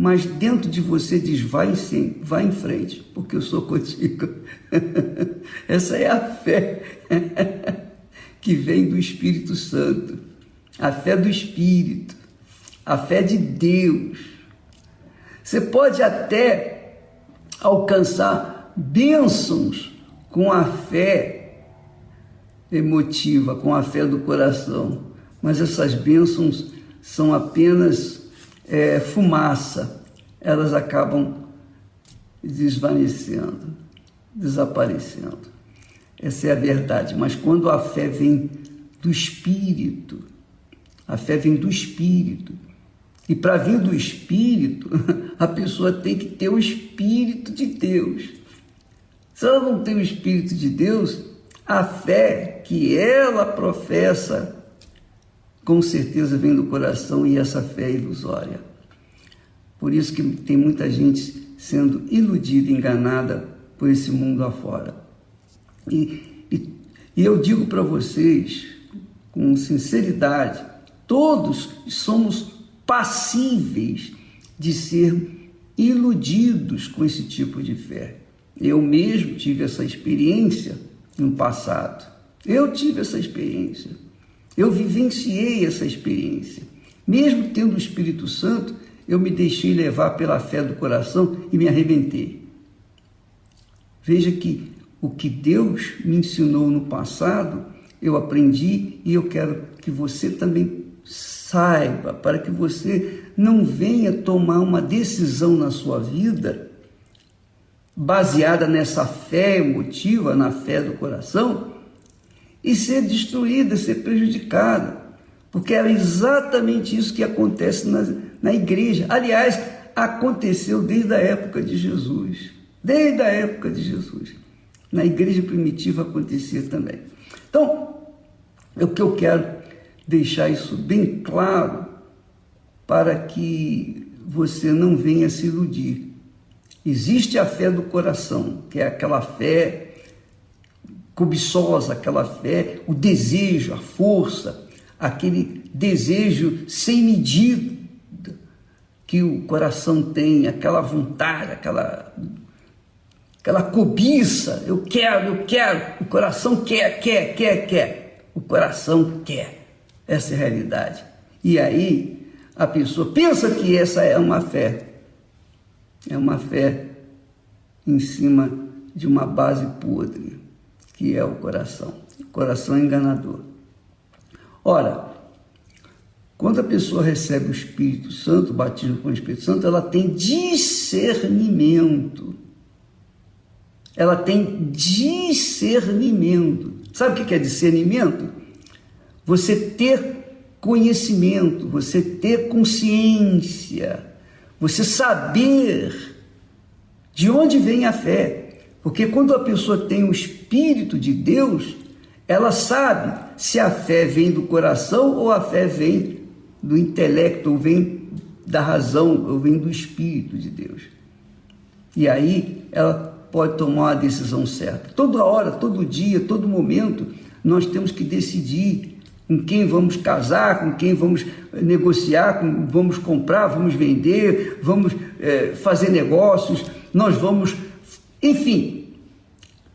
S8: mas dentro de você diz vai sim, vai em frente, porque eu sou contigo. Essa é a fé que vem do Espírito Santo, a fé do Espírito, a fé de Deus. Você pode até alcançar bênçãos com a fé emotiva, com a fé do coração, mas essas bênçãos são apenas é, fumaça, elas acabam desvanecendo, desaparecendo. Essa é a verdade. Mas quando a fé vem do Espírito, a fé vem do Espírito. E para vir do Espírito, a pessoa tem que ter o Espírito de Deus. Se ela não tem o Espírito de Deus, a fé que ela professa, com certeza vem do coração e essa fé é ilusória. Por isso que tem muita gente sendo iludida, enganada por esse mundo afora. E, e, e eu digo para vocês, com sinceridade, todos somos passíveis de ser iludidos com esse tipo de fé. Eu mesmo tive essa experiência no passado. Eu tive essa experiência. Eu vivenciei essa experiência. Mesmo tendo o Espírito Santo, eu me deixei levar pela fé do coração e me arrebentei. Veja que o que Deus me ensinou no passado, eu aprendi e eu quero que você também saiba, para que você não venha tomar uma decisão na sua vida baseada nessa fé emotiva, na fé do coração, e ser destruída, ser prejudicada, porque era exatamente isso que acontece na, na igreja. Aliás, aconteceu desde a época de Jesus. Desde a época de Jesus. Na igreja primitiva acontecia também. Então, é o que eu quero deixar isso bem claro para que você não venha se iludir. Existe a fé do coração, que é aquela fé cobiçosa, aquela fé, o desejo, a força, aquele desejo sem medida que o coração tem, aquela vontade, aquela aquela cobiça, eu quero, eu quero, o coração quer, quer, quer, quer, o coração quer. Essa é a realidade. E aí a pessoa pensa que essa é uma fé. É uma fé em cima de uma base podre, que é o coração. O coração enganador. Ora, quando a pessoa recebe o Espírito Santo, batismo com o Espírito Santo, ela tem discernimento ela tem discernimento. Sabe o que é discernimento? Você ter conhecimento, você ter consciência, você saber de onde vem a fé. Porque quando a pessoa tem o Espírito de Deus, ela sabe se a fé vem do coração ou a fé vem do intelecto, ou vem da razão, ou vem do Espírito de Deus. E aí ela pode tomar a decisão certa. Toda hora, todo dia, todo momento, nós temos que decidir com quem vamos casar, com quem vamos negociar, com, vamos comprar, vamos vender, vamos é, fazer negócios, nós vamos. Enfim,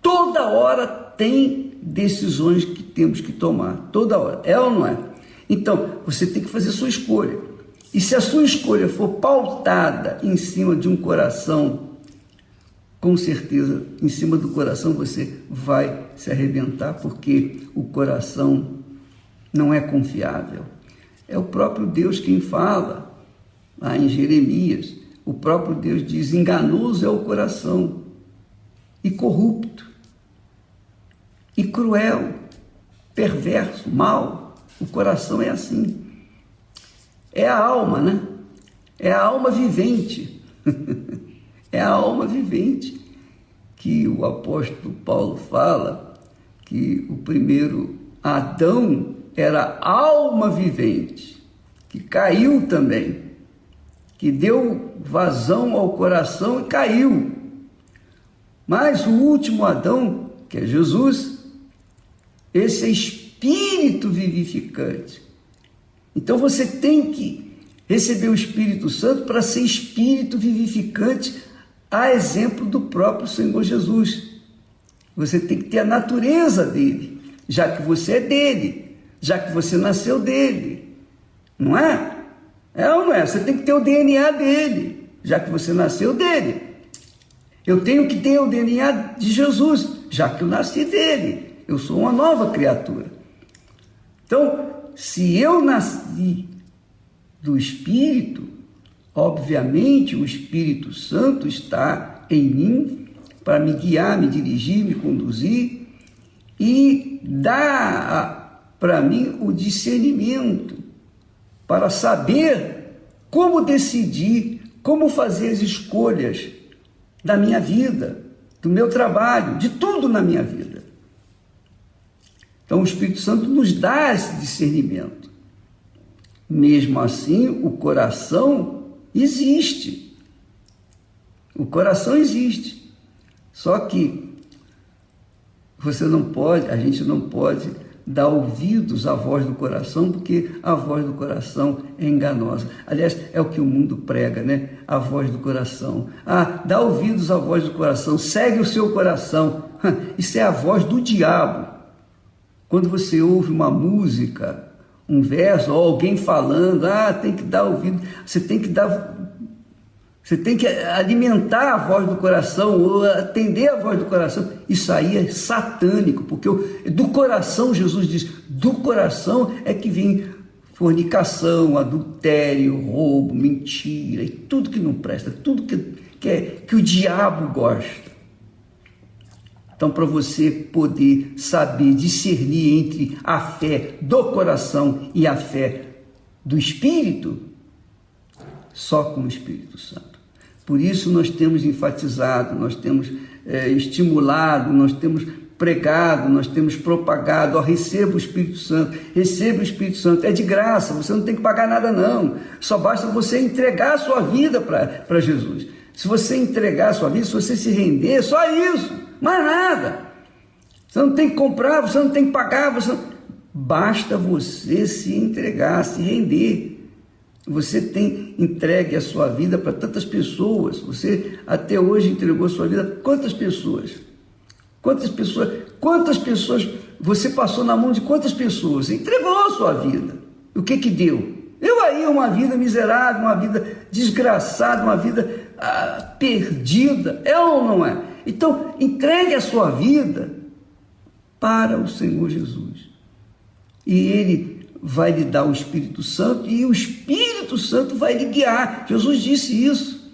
S8: toda hora tem decisões que temos que tomar, toda hora, é ou não é? Então, você tem que fazer sua escolha. E se a sua escolha for pautada em cima de um coração com certeza, em cima do coração você vai se arrebentar, porque o coração não é confiável. É o próprio Deus quem fala, lá em Jeremias. O próprio Deus diz: enganoso é o coração, e corrupto, e cruel, perverso, mau. O coração é assim. É a alma, né? É a alma vivente. É a alma vivente que o apóstolo Paulo fala que o primeiro Adão era alma vivente, que caiu também. que deu vazão ao coração e caiu. Mas o último Adão, que é Jesus, esse é espírito vivificante. Então você tem que receber o Espírito Santo para ser espírito vivificante, a exemplo do próprio Senhor Jesus. Você tem que ter a natureza dele, já que você é dele, já que você nasceu dele. Não é? É ou não é? Você tem que ter o DNA dele, já que você nasceu dele. Eu tenho que ter o DNA de Jesus, já que eu nasci dele. Eu sou uma nova criatura. Então, se eu nasci do Espírito, obviamente o Espírito Santo está em mim para me guiar, me dirigir, me conduzir e dar para mim o discernimento para saber como decidir, como fazer as escolhas da minha vida, do meu trabalho, de tudo na minha vida. Então o Espírito Santo nos dá esse discernimento. Mesmo assim, o coração existe. O coração existe. Só que você não pode, a gente não pode dar ouvidos à voz do coração, porque a voz do coração é enganosa. Aliás, é o que o mundo prega, né? A voz do coração. Ah, dá ouvidos à voz do coração, segue o seu coração. Isso é a voz do diabo. Quando você ouve uma música, um verso, ou alguém falando, ah, tem que dar ouvido, você tem que dar. Você tem que alimentar a voz do coração, ou atender a voz do coração. Isso aí é satânico, porque do coração, Jesus diz, do coração é que vem fornicação, adultério, roubo, mentira, e tudo que não presta, tudo que, que, é, que o diabo gosta. Então, para você poder saber discernir entre a fé do coração e a fé do Espírito, só com o Espírito Santo. Por isso, nós temos enfatizado, nós temos é, estimulado, nós temos pregado, nós temos propagado, ó, receba o Espírito Santo, receba o Espírito Santo, é de graça, você não tem que pagar nada não, só basta você entregar a sua vida para Jesus. Se você entregar a sua vida, se você se render, só isso. Mais nada. Você não tem que comprar, você não tem que pagar, você não... basta você se entregar, se render. Você tem entregue a sua vida para tantas pessoas. Você até hoje entregou a sua vida para quantas pessoas? Quantas pessoas? Quantas pessoas você passou na mão de quantas pessoas? Entregou a sua vida. O que que deu? Eu aí uma vida miserável, uma vida desgraçada, uma vida ah, perdida. É ou não é? Então, entregue a sua vida para o Senhor Jesus. E Ele vai lhe dar o Espírito Santo e o Espírito Santo vai lhe guiar. Jesus disse isso.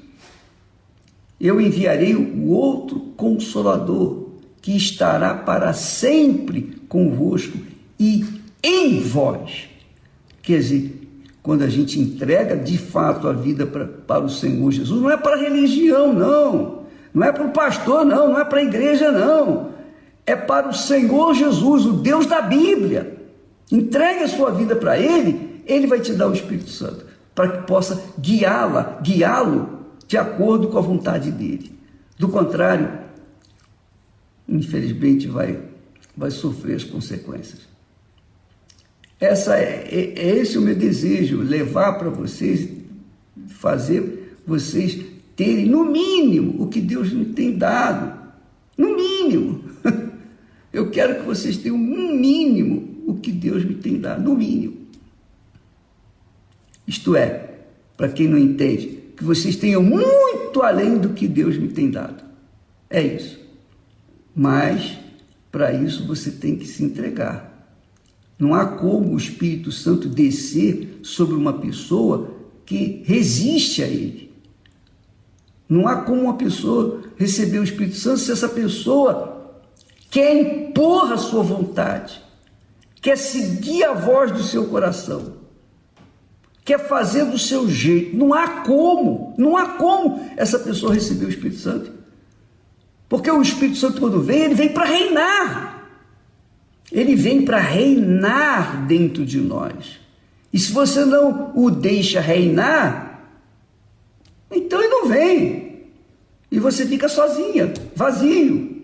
S8: Eu enviarei o outro consolador que estará para sempre convosco e em vós. Quer dizer, quando a gente entrega de fato a vida para, para o Senhor Jesus, não é para religião, não. Não é para o pastor, não, não é para a igreja, não. É para o Senhor Jesus, o Deus da Bíblia. Entregue a sua vida para Ele, Ele vai te dar o Espírito Santo, para que possa guiá-la, guiá-lo de acordo com a vontade dele. Do contrário, infelizmente vai, vai sofrer as consequências. Essa é, é, é esse o meu desejo, levar para vocês, fazer vocês terem, no mínimo, o que Deus me tem dado. No mínimo. Eu quero que vocês tenham, no mínimo, o que Deus me tem dado. No mínimo. Isto é, para quem não entende, que vocês tenham muito além do que Deus me tem dado. É isso. Mas, para isso, você tem que se entregar. Não há como o Espírito Santo descer sobre uma pessoa que resiste a ele. Não há como uma pessoa receber o Espírito Santo se essa pessoa quer impor a sua vontade, quer seguir a voz do seu coração, quer fazer do seu jeito. Não há como, não há como essa pessoa receber o Espírito Santo. Porque o Espírito Santo, quando vem, ele vem para reinar. Ele vem para reinar dentro de nós. E se você não o deixa reinar, Então ele não vem. E você fica sozinha, vazio.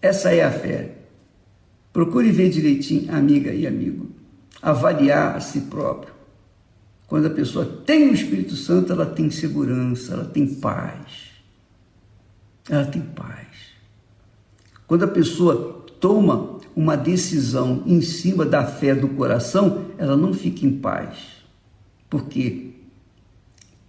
S8: Essa é a fé. Procure ver direitinho, amiga e amigo, avaliar a si próprio. Quando a pessoa tem o Espírito Santo, ela tem segurança, ela tem paz. Ela tem paz. Quando a pessoa toma uma decisão em cima da fé do coração, ela não fica em paz. Por quê?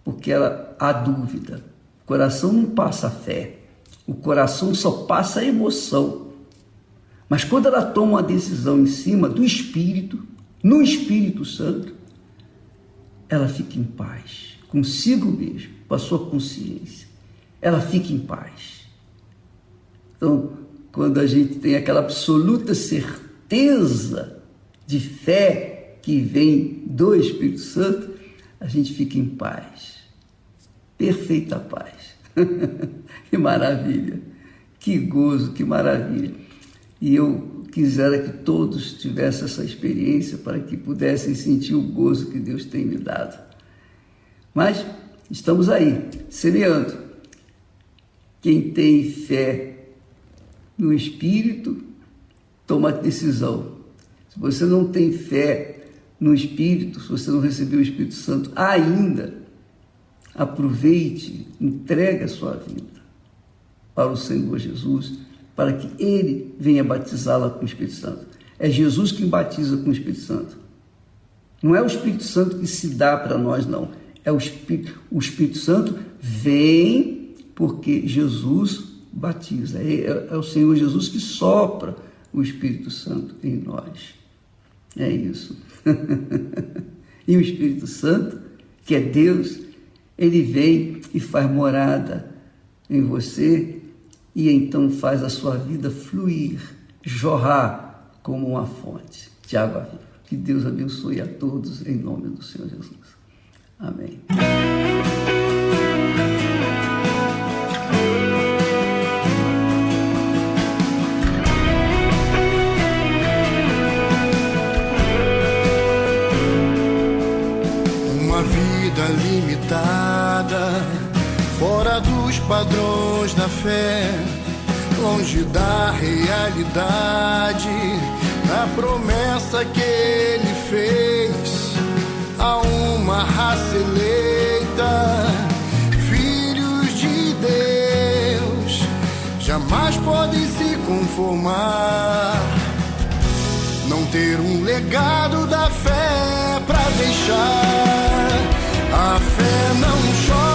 S8: Porque ela há dúvida. O coração não passa fé. O coração só passa emoção. Mas quando ela toma uma decisão em cima do Espírito, no Espírito Santo, ela fica em paz, consigo mesmo, com a sua consciência. Ela fica em paz. Então, quando a gente tem aquela absoluta certeza de fé que vem do Espírito Santo, a gente fica em paz. Perfeita paz. que maravilha. Que gozo, que maravilha. E eu quisera que todos tivessem essa experiência para que pudessem sentir o gozo que Deus tem me dado. Mas estamos aí, semeando. Quem tem fé no Espírito, toma decisão. Se você não tem fé no Espírito, se você não recebeu o Espírito Santo ainda, aproveite, entregue a sua vida para o Senhor Jesus para que ele venha batizá-la com o Espírito Santo. É Jesus quem batiza com o Espírito Santo. Não é o Espírito Santo que se dá para nós, não. É o Espírito, o Espírito Santo vem porque Jesus batiza. É, é, é o Senhor Jesus que sopra o Espírito Santo em nós. É isso. e o Espírito Santo, que é Deus, ele vem e faz morada em você e então faz a sua vida fluir, jorrar como uma fonte de água viva. Que Deus abençoe a todos em nome do Senhor Jesus. Amém.
S17: Limitada, fora dos padrões da fé, longe da realidade, na promessa que ele fez a uma raça eleita, filhos de Deus, jamais podem se conformar. Não ter um legado da fé pra deixar. A fé não chora,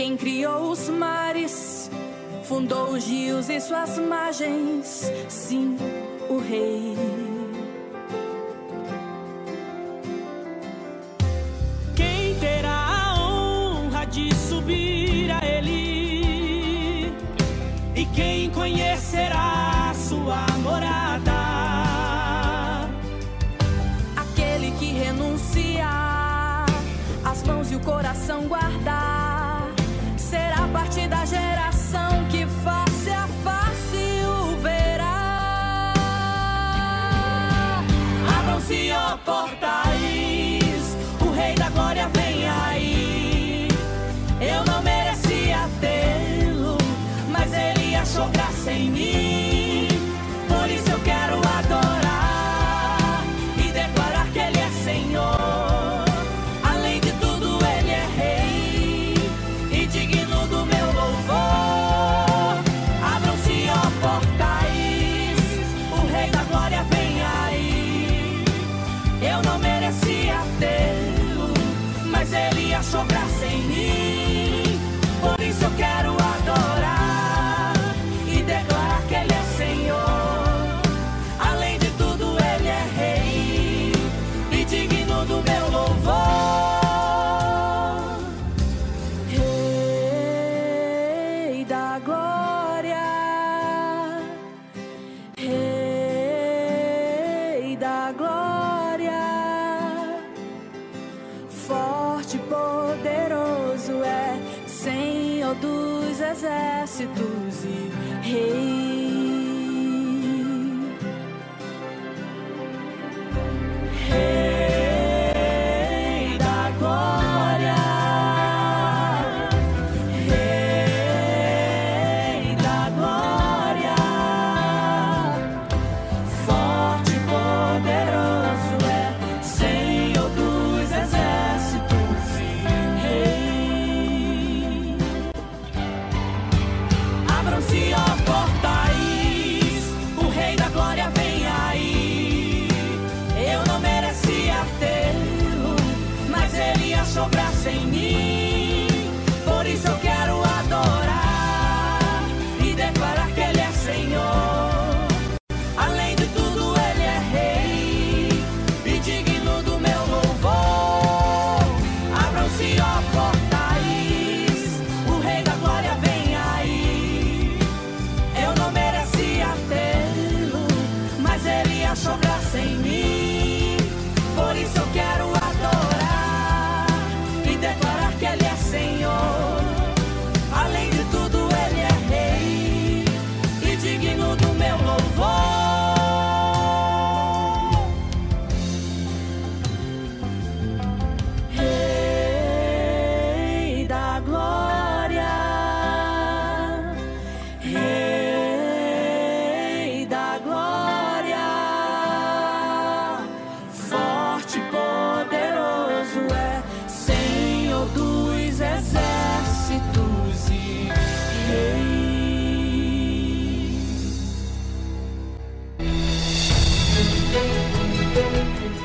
S6: Quem criou os mares, fundou os rios e suas margens.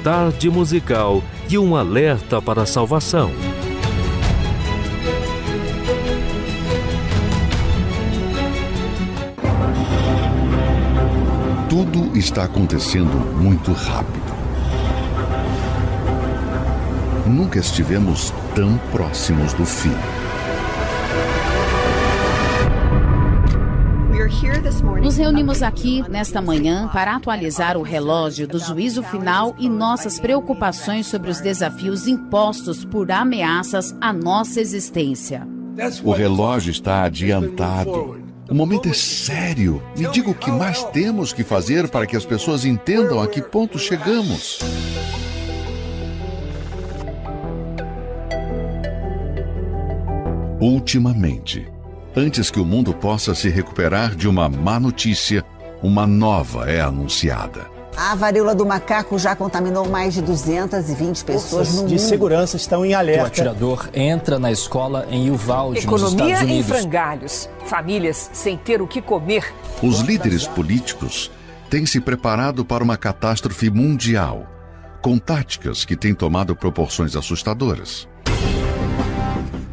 S2: Tarde musical e um alerta para a salvação.
S13: Tudo está acontecendo muito rápido. Nunca estivemos tão próximos do fim.
S18: Reunimos aqui nesta manhã para atualizar o relógio do juízo final e nossas preocupações sobre os desafios impostos por ameaças à nossa existência.
S13: O relógio está adiantado. O momento é sério. Me diga o que mais temos que fazer para que as pessoas entendam a que ponto chegamos. Ultimamente, antes que o mundo possa se recuperar de uma má notícia, uma nova é anunciada.
S19: A varíola do macaco já contaminou mais de 220 pessoas no
S20: de
S19: mundo.
S20: segurança estão em
S21: O
S20: alerta.
S21: atirador entra na escola em Uvalde, nos
S22: Economia
S21: Estados
S22: em
S21: Unidos.
S22: frangalhos, famílias sem ter o que comer.
S13: Os líderes políticos têm se preparado para uma catástrofe mundial, com táticas que têm tomado proporções assustadoras.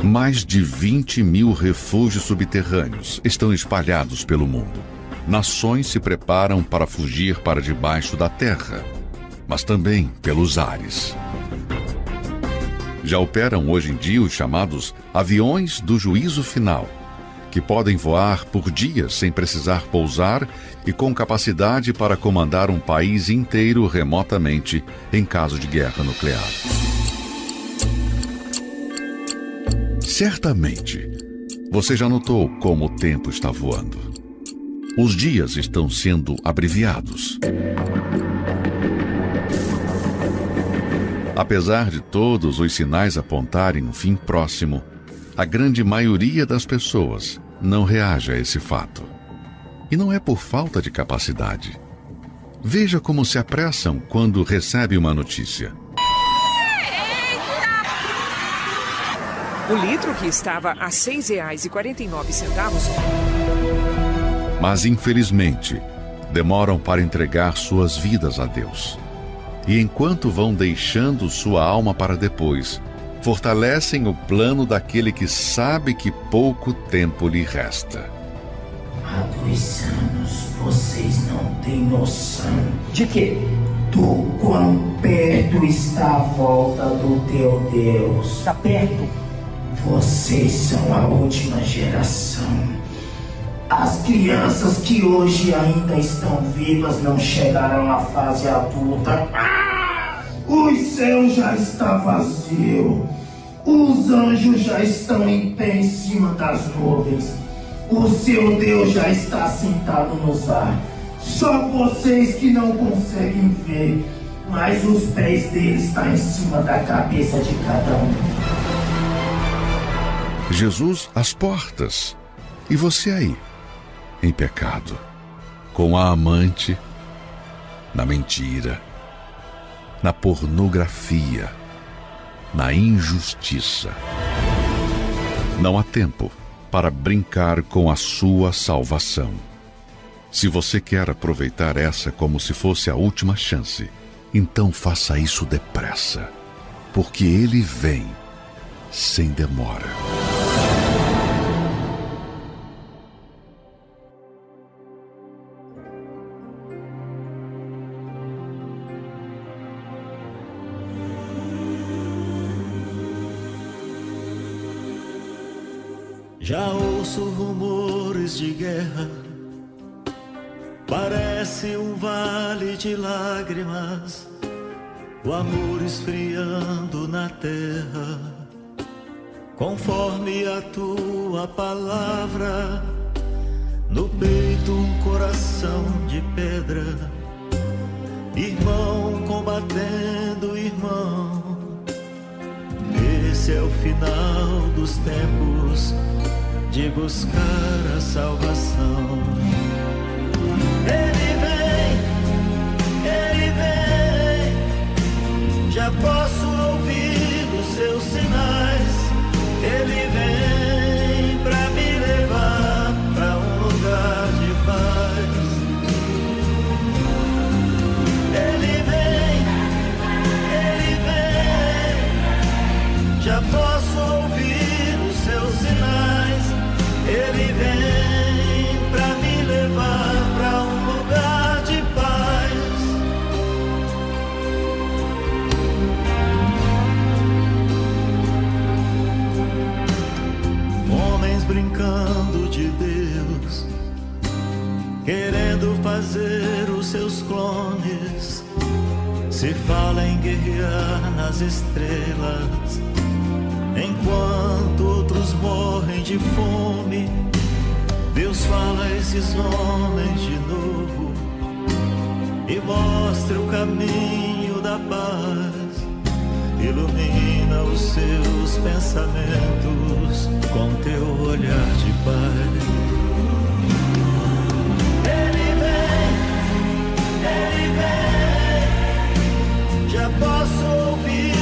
S13: Mais de 20 mil refúgios subterrâneos estão espalhados pelo mundo. Nações se preparam para fugir para debaixo da terra, mas também pelos ares. Já operam hoje em dia os chamados aviões do juízo final, que podem voar por dias sem precisar pousar e com capacidade para comandar um país inteiro remotamente em caso de guerra nuclear. Certamente, você já notou como o tempo está voando. Os dias estão sendo abreviados. Apesar de todos os sinais apontarem um fim próximo, a grande maioria das pessoas não reage a esse fato. E não é por falta de capacidade. Veja como se apressam quando recebe uma notícia.
S22: O litro que estava a R$ 6,49,
S13: Mas infelizmente, demoram para entregar suas vidas a Deus. E enquanto vão deixando sua alma para depois, fortalecem o plano daquele que sabe que pouco tempo lhe resta.
S23: Há dois anos vocês não têm noção.
S22: De quê?
S23: Do quão perto está a volta do teu Deus.
S22: Está perto?
S23: Vocês são a última geração. As crianças que hoje ainda estão vivas não chegarão à fase adulta. Ah! O céu já está vazio. Os anjos já estão em pé em cima das nuvens. O seu Deus já está sentado nos ar. Só vocês que não conseguem ver, mas os pés dele estão em cima da cabeça de cada um.
S13: Jesus às portas. E você aí, em pecado, com a amante, na mentira, na pornografia, na injustiça. Não há tempo para brincar com a sua salvação. Se você quer aproveitar essa como se fosse a última chance, então faça isso depressa, porque ele vem sem demora.
S24: Já ouço rumores de guerra, parece um vale de lágrimas, o amor esfriando na terra, conforme a tua palavra, no peito um coração de pedra, irmão combatendo irmão. Esse é o final dos tempos de buscar a salvação. Ele vem, ele vem, já posso ouvir os seus sinais. Ele vem já posso ouvir os seus sinais. Ele vem pra me levar pra um lugar de paz. Homens brincando de Deus, querendo fazer os seus clones. Se fala em guerrear nas estrelas Enquanto outros morrem de fome, Deus fala a esses homens de novo e mostra o caminho da paz. Ilumina os seus pensamentos com teu olhar de paz. Ele vem, ele vem, já posso ouvir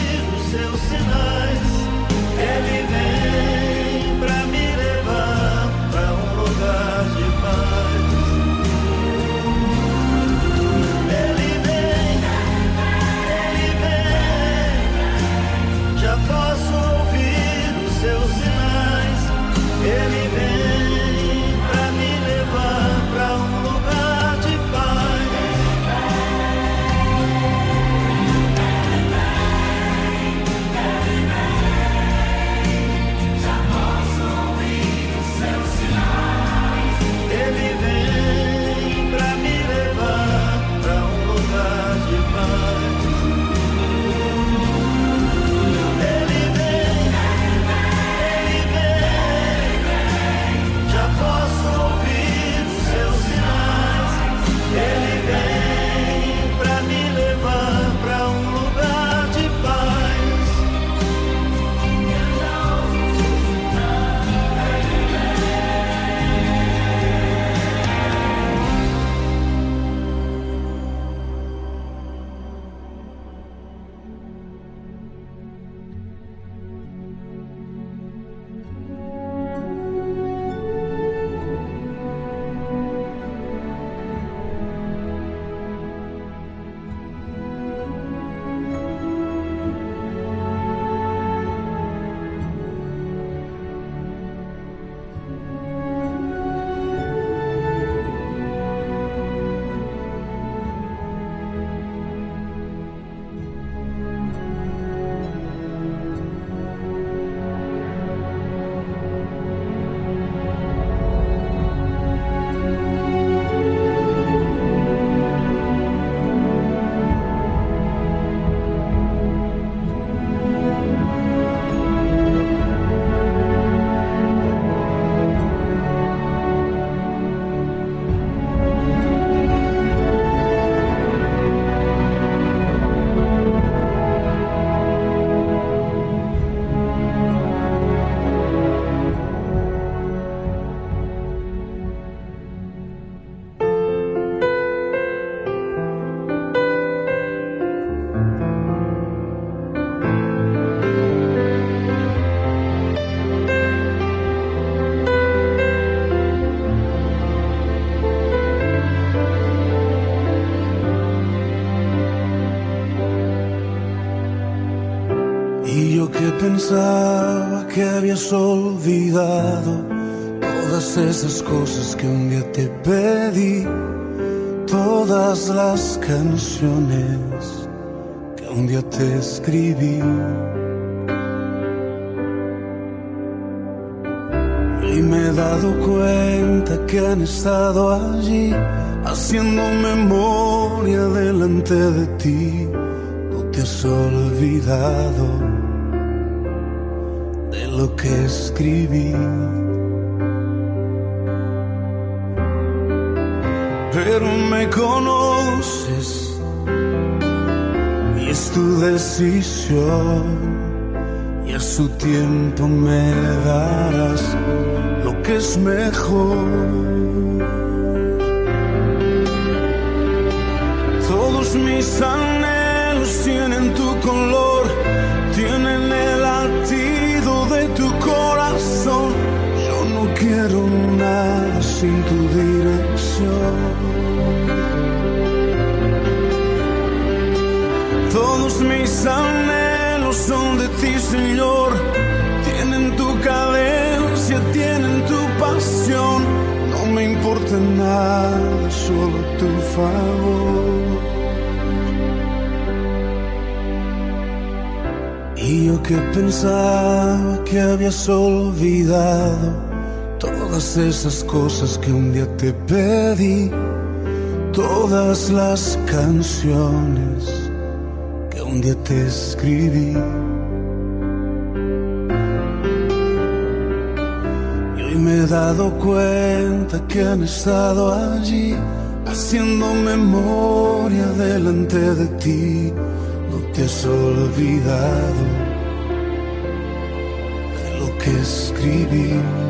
S11: pensaba que habías olvidado todas esas cosas que un día te pedí, todas las canciones que un día te escribí. Y me he dado cuenta que han estado allí haciendo memoria delante de ti. No te has olvidado lo que escribí. Pero me conoces y es tu decisión y a su tiempo me darás lo que es mejor. Todos mis anhelos tienen tu color, Todos mis anhelos son de ti, Señor. Tienen tu cadencia, tienen tu pasión. No me importa nada, solo tu favor. Y yo que pensaba que habías olvidado todas esas cosas que un día te pedí, todas las canciones que un día te escribí. Y hoy me he dado cuenta que han estado allí haciendo memoria delante de ti. No te has olvidado de lo que escribí.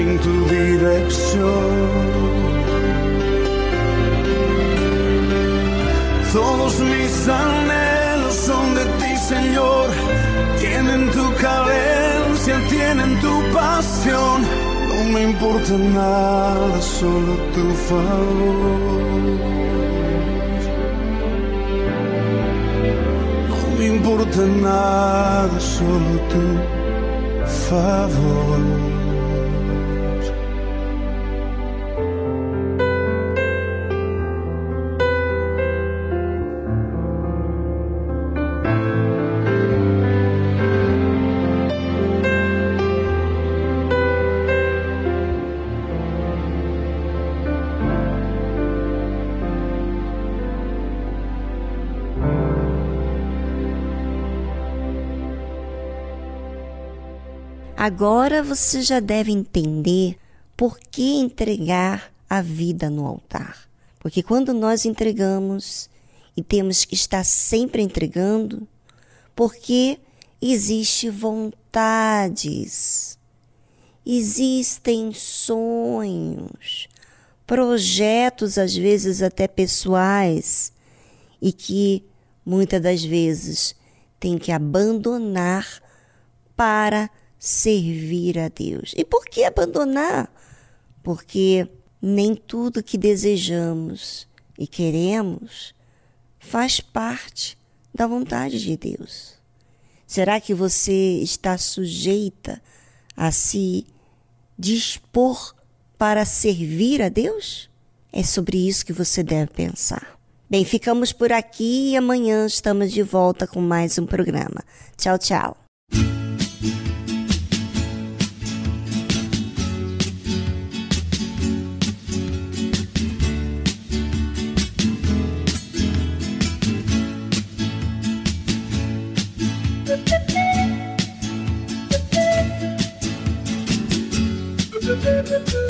S11: sin tu dirección. Todos mis anhelos son de ti, Señor. Tienen tu cadencia, tienen tu pasión. No me importa nada, solo tu favor. No me importa nada, solo tu favor.
S4: Agora você já deve entender por que entregar a vida no altar. Porque quando nós entregamos e temos que estar sempre entregando, porque existe vontades, existem sonhos, projetos às vezes até pessoais e que muitas das vezes tem que abandonar para servir a Deus. E por que abandonar? Porque nem tudo que desejamos e queremos faz parte da vontade de Deus. Será que você está sujeita a se dispor para servir a Deus? É sobre isso que você deve pensar. Bem, ficamos por aqui e amanhã estamos de volta com mais um programa. Tchau, tchau.
S2: Thank you.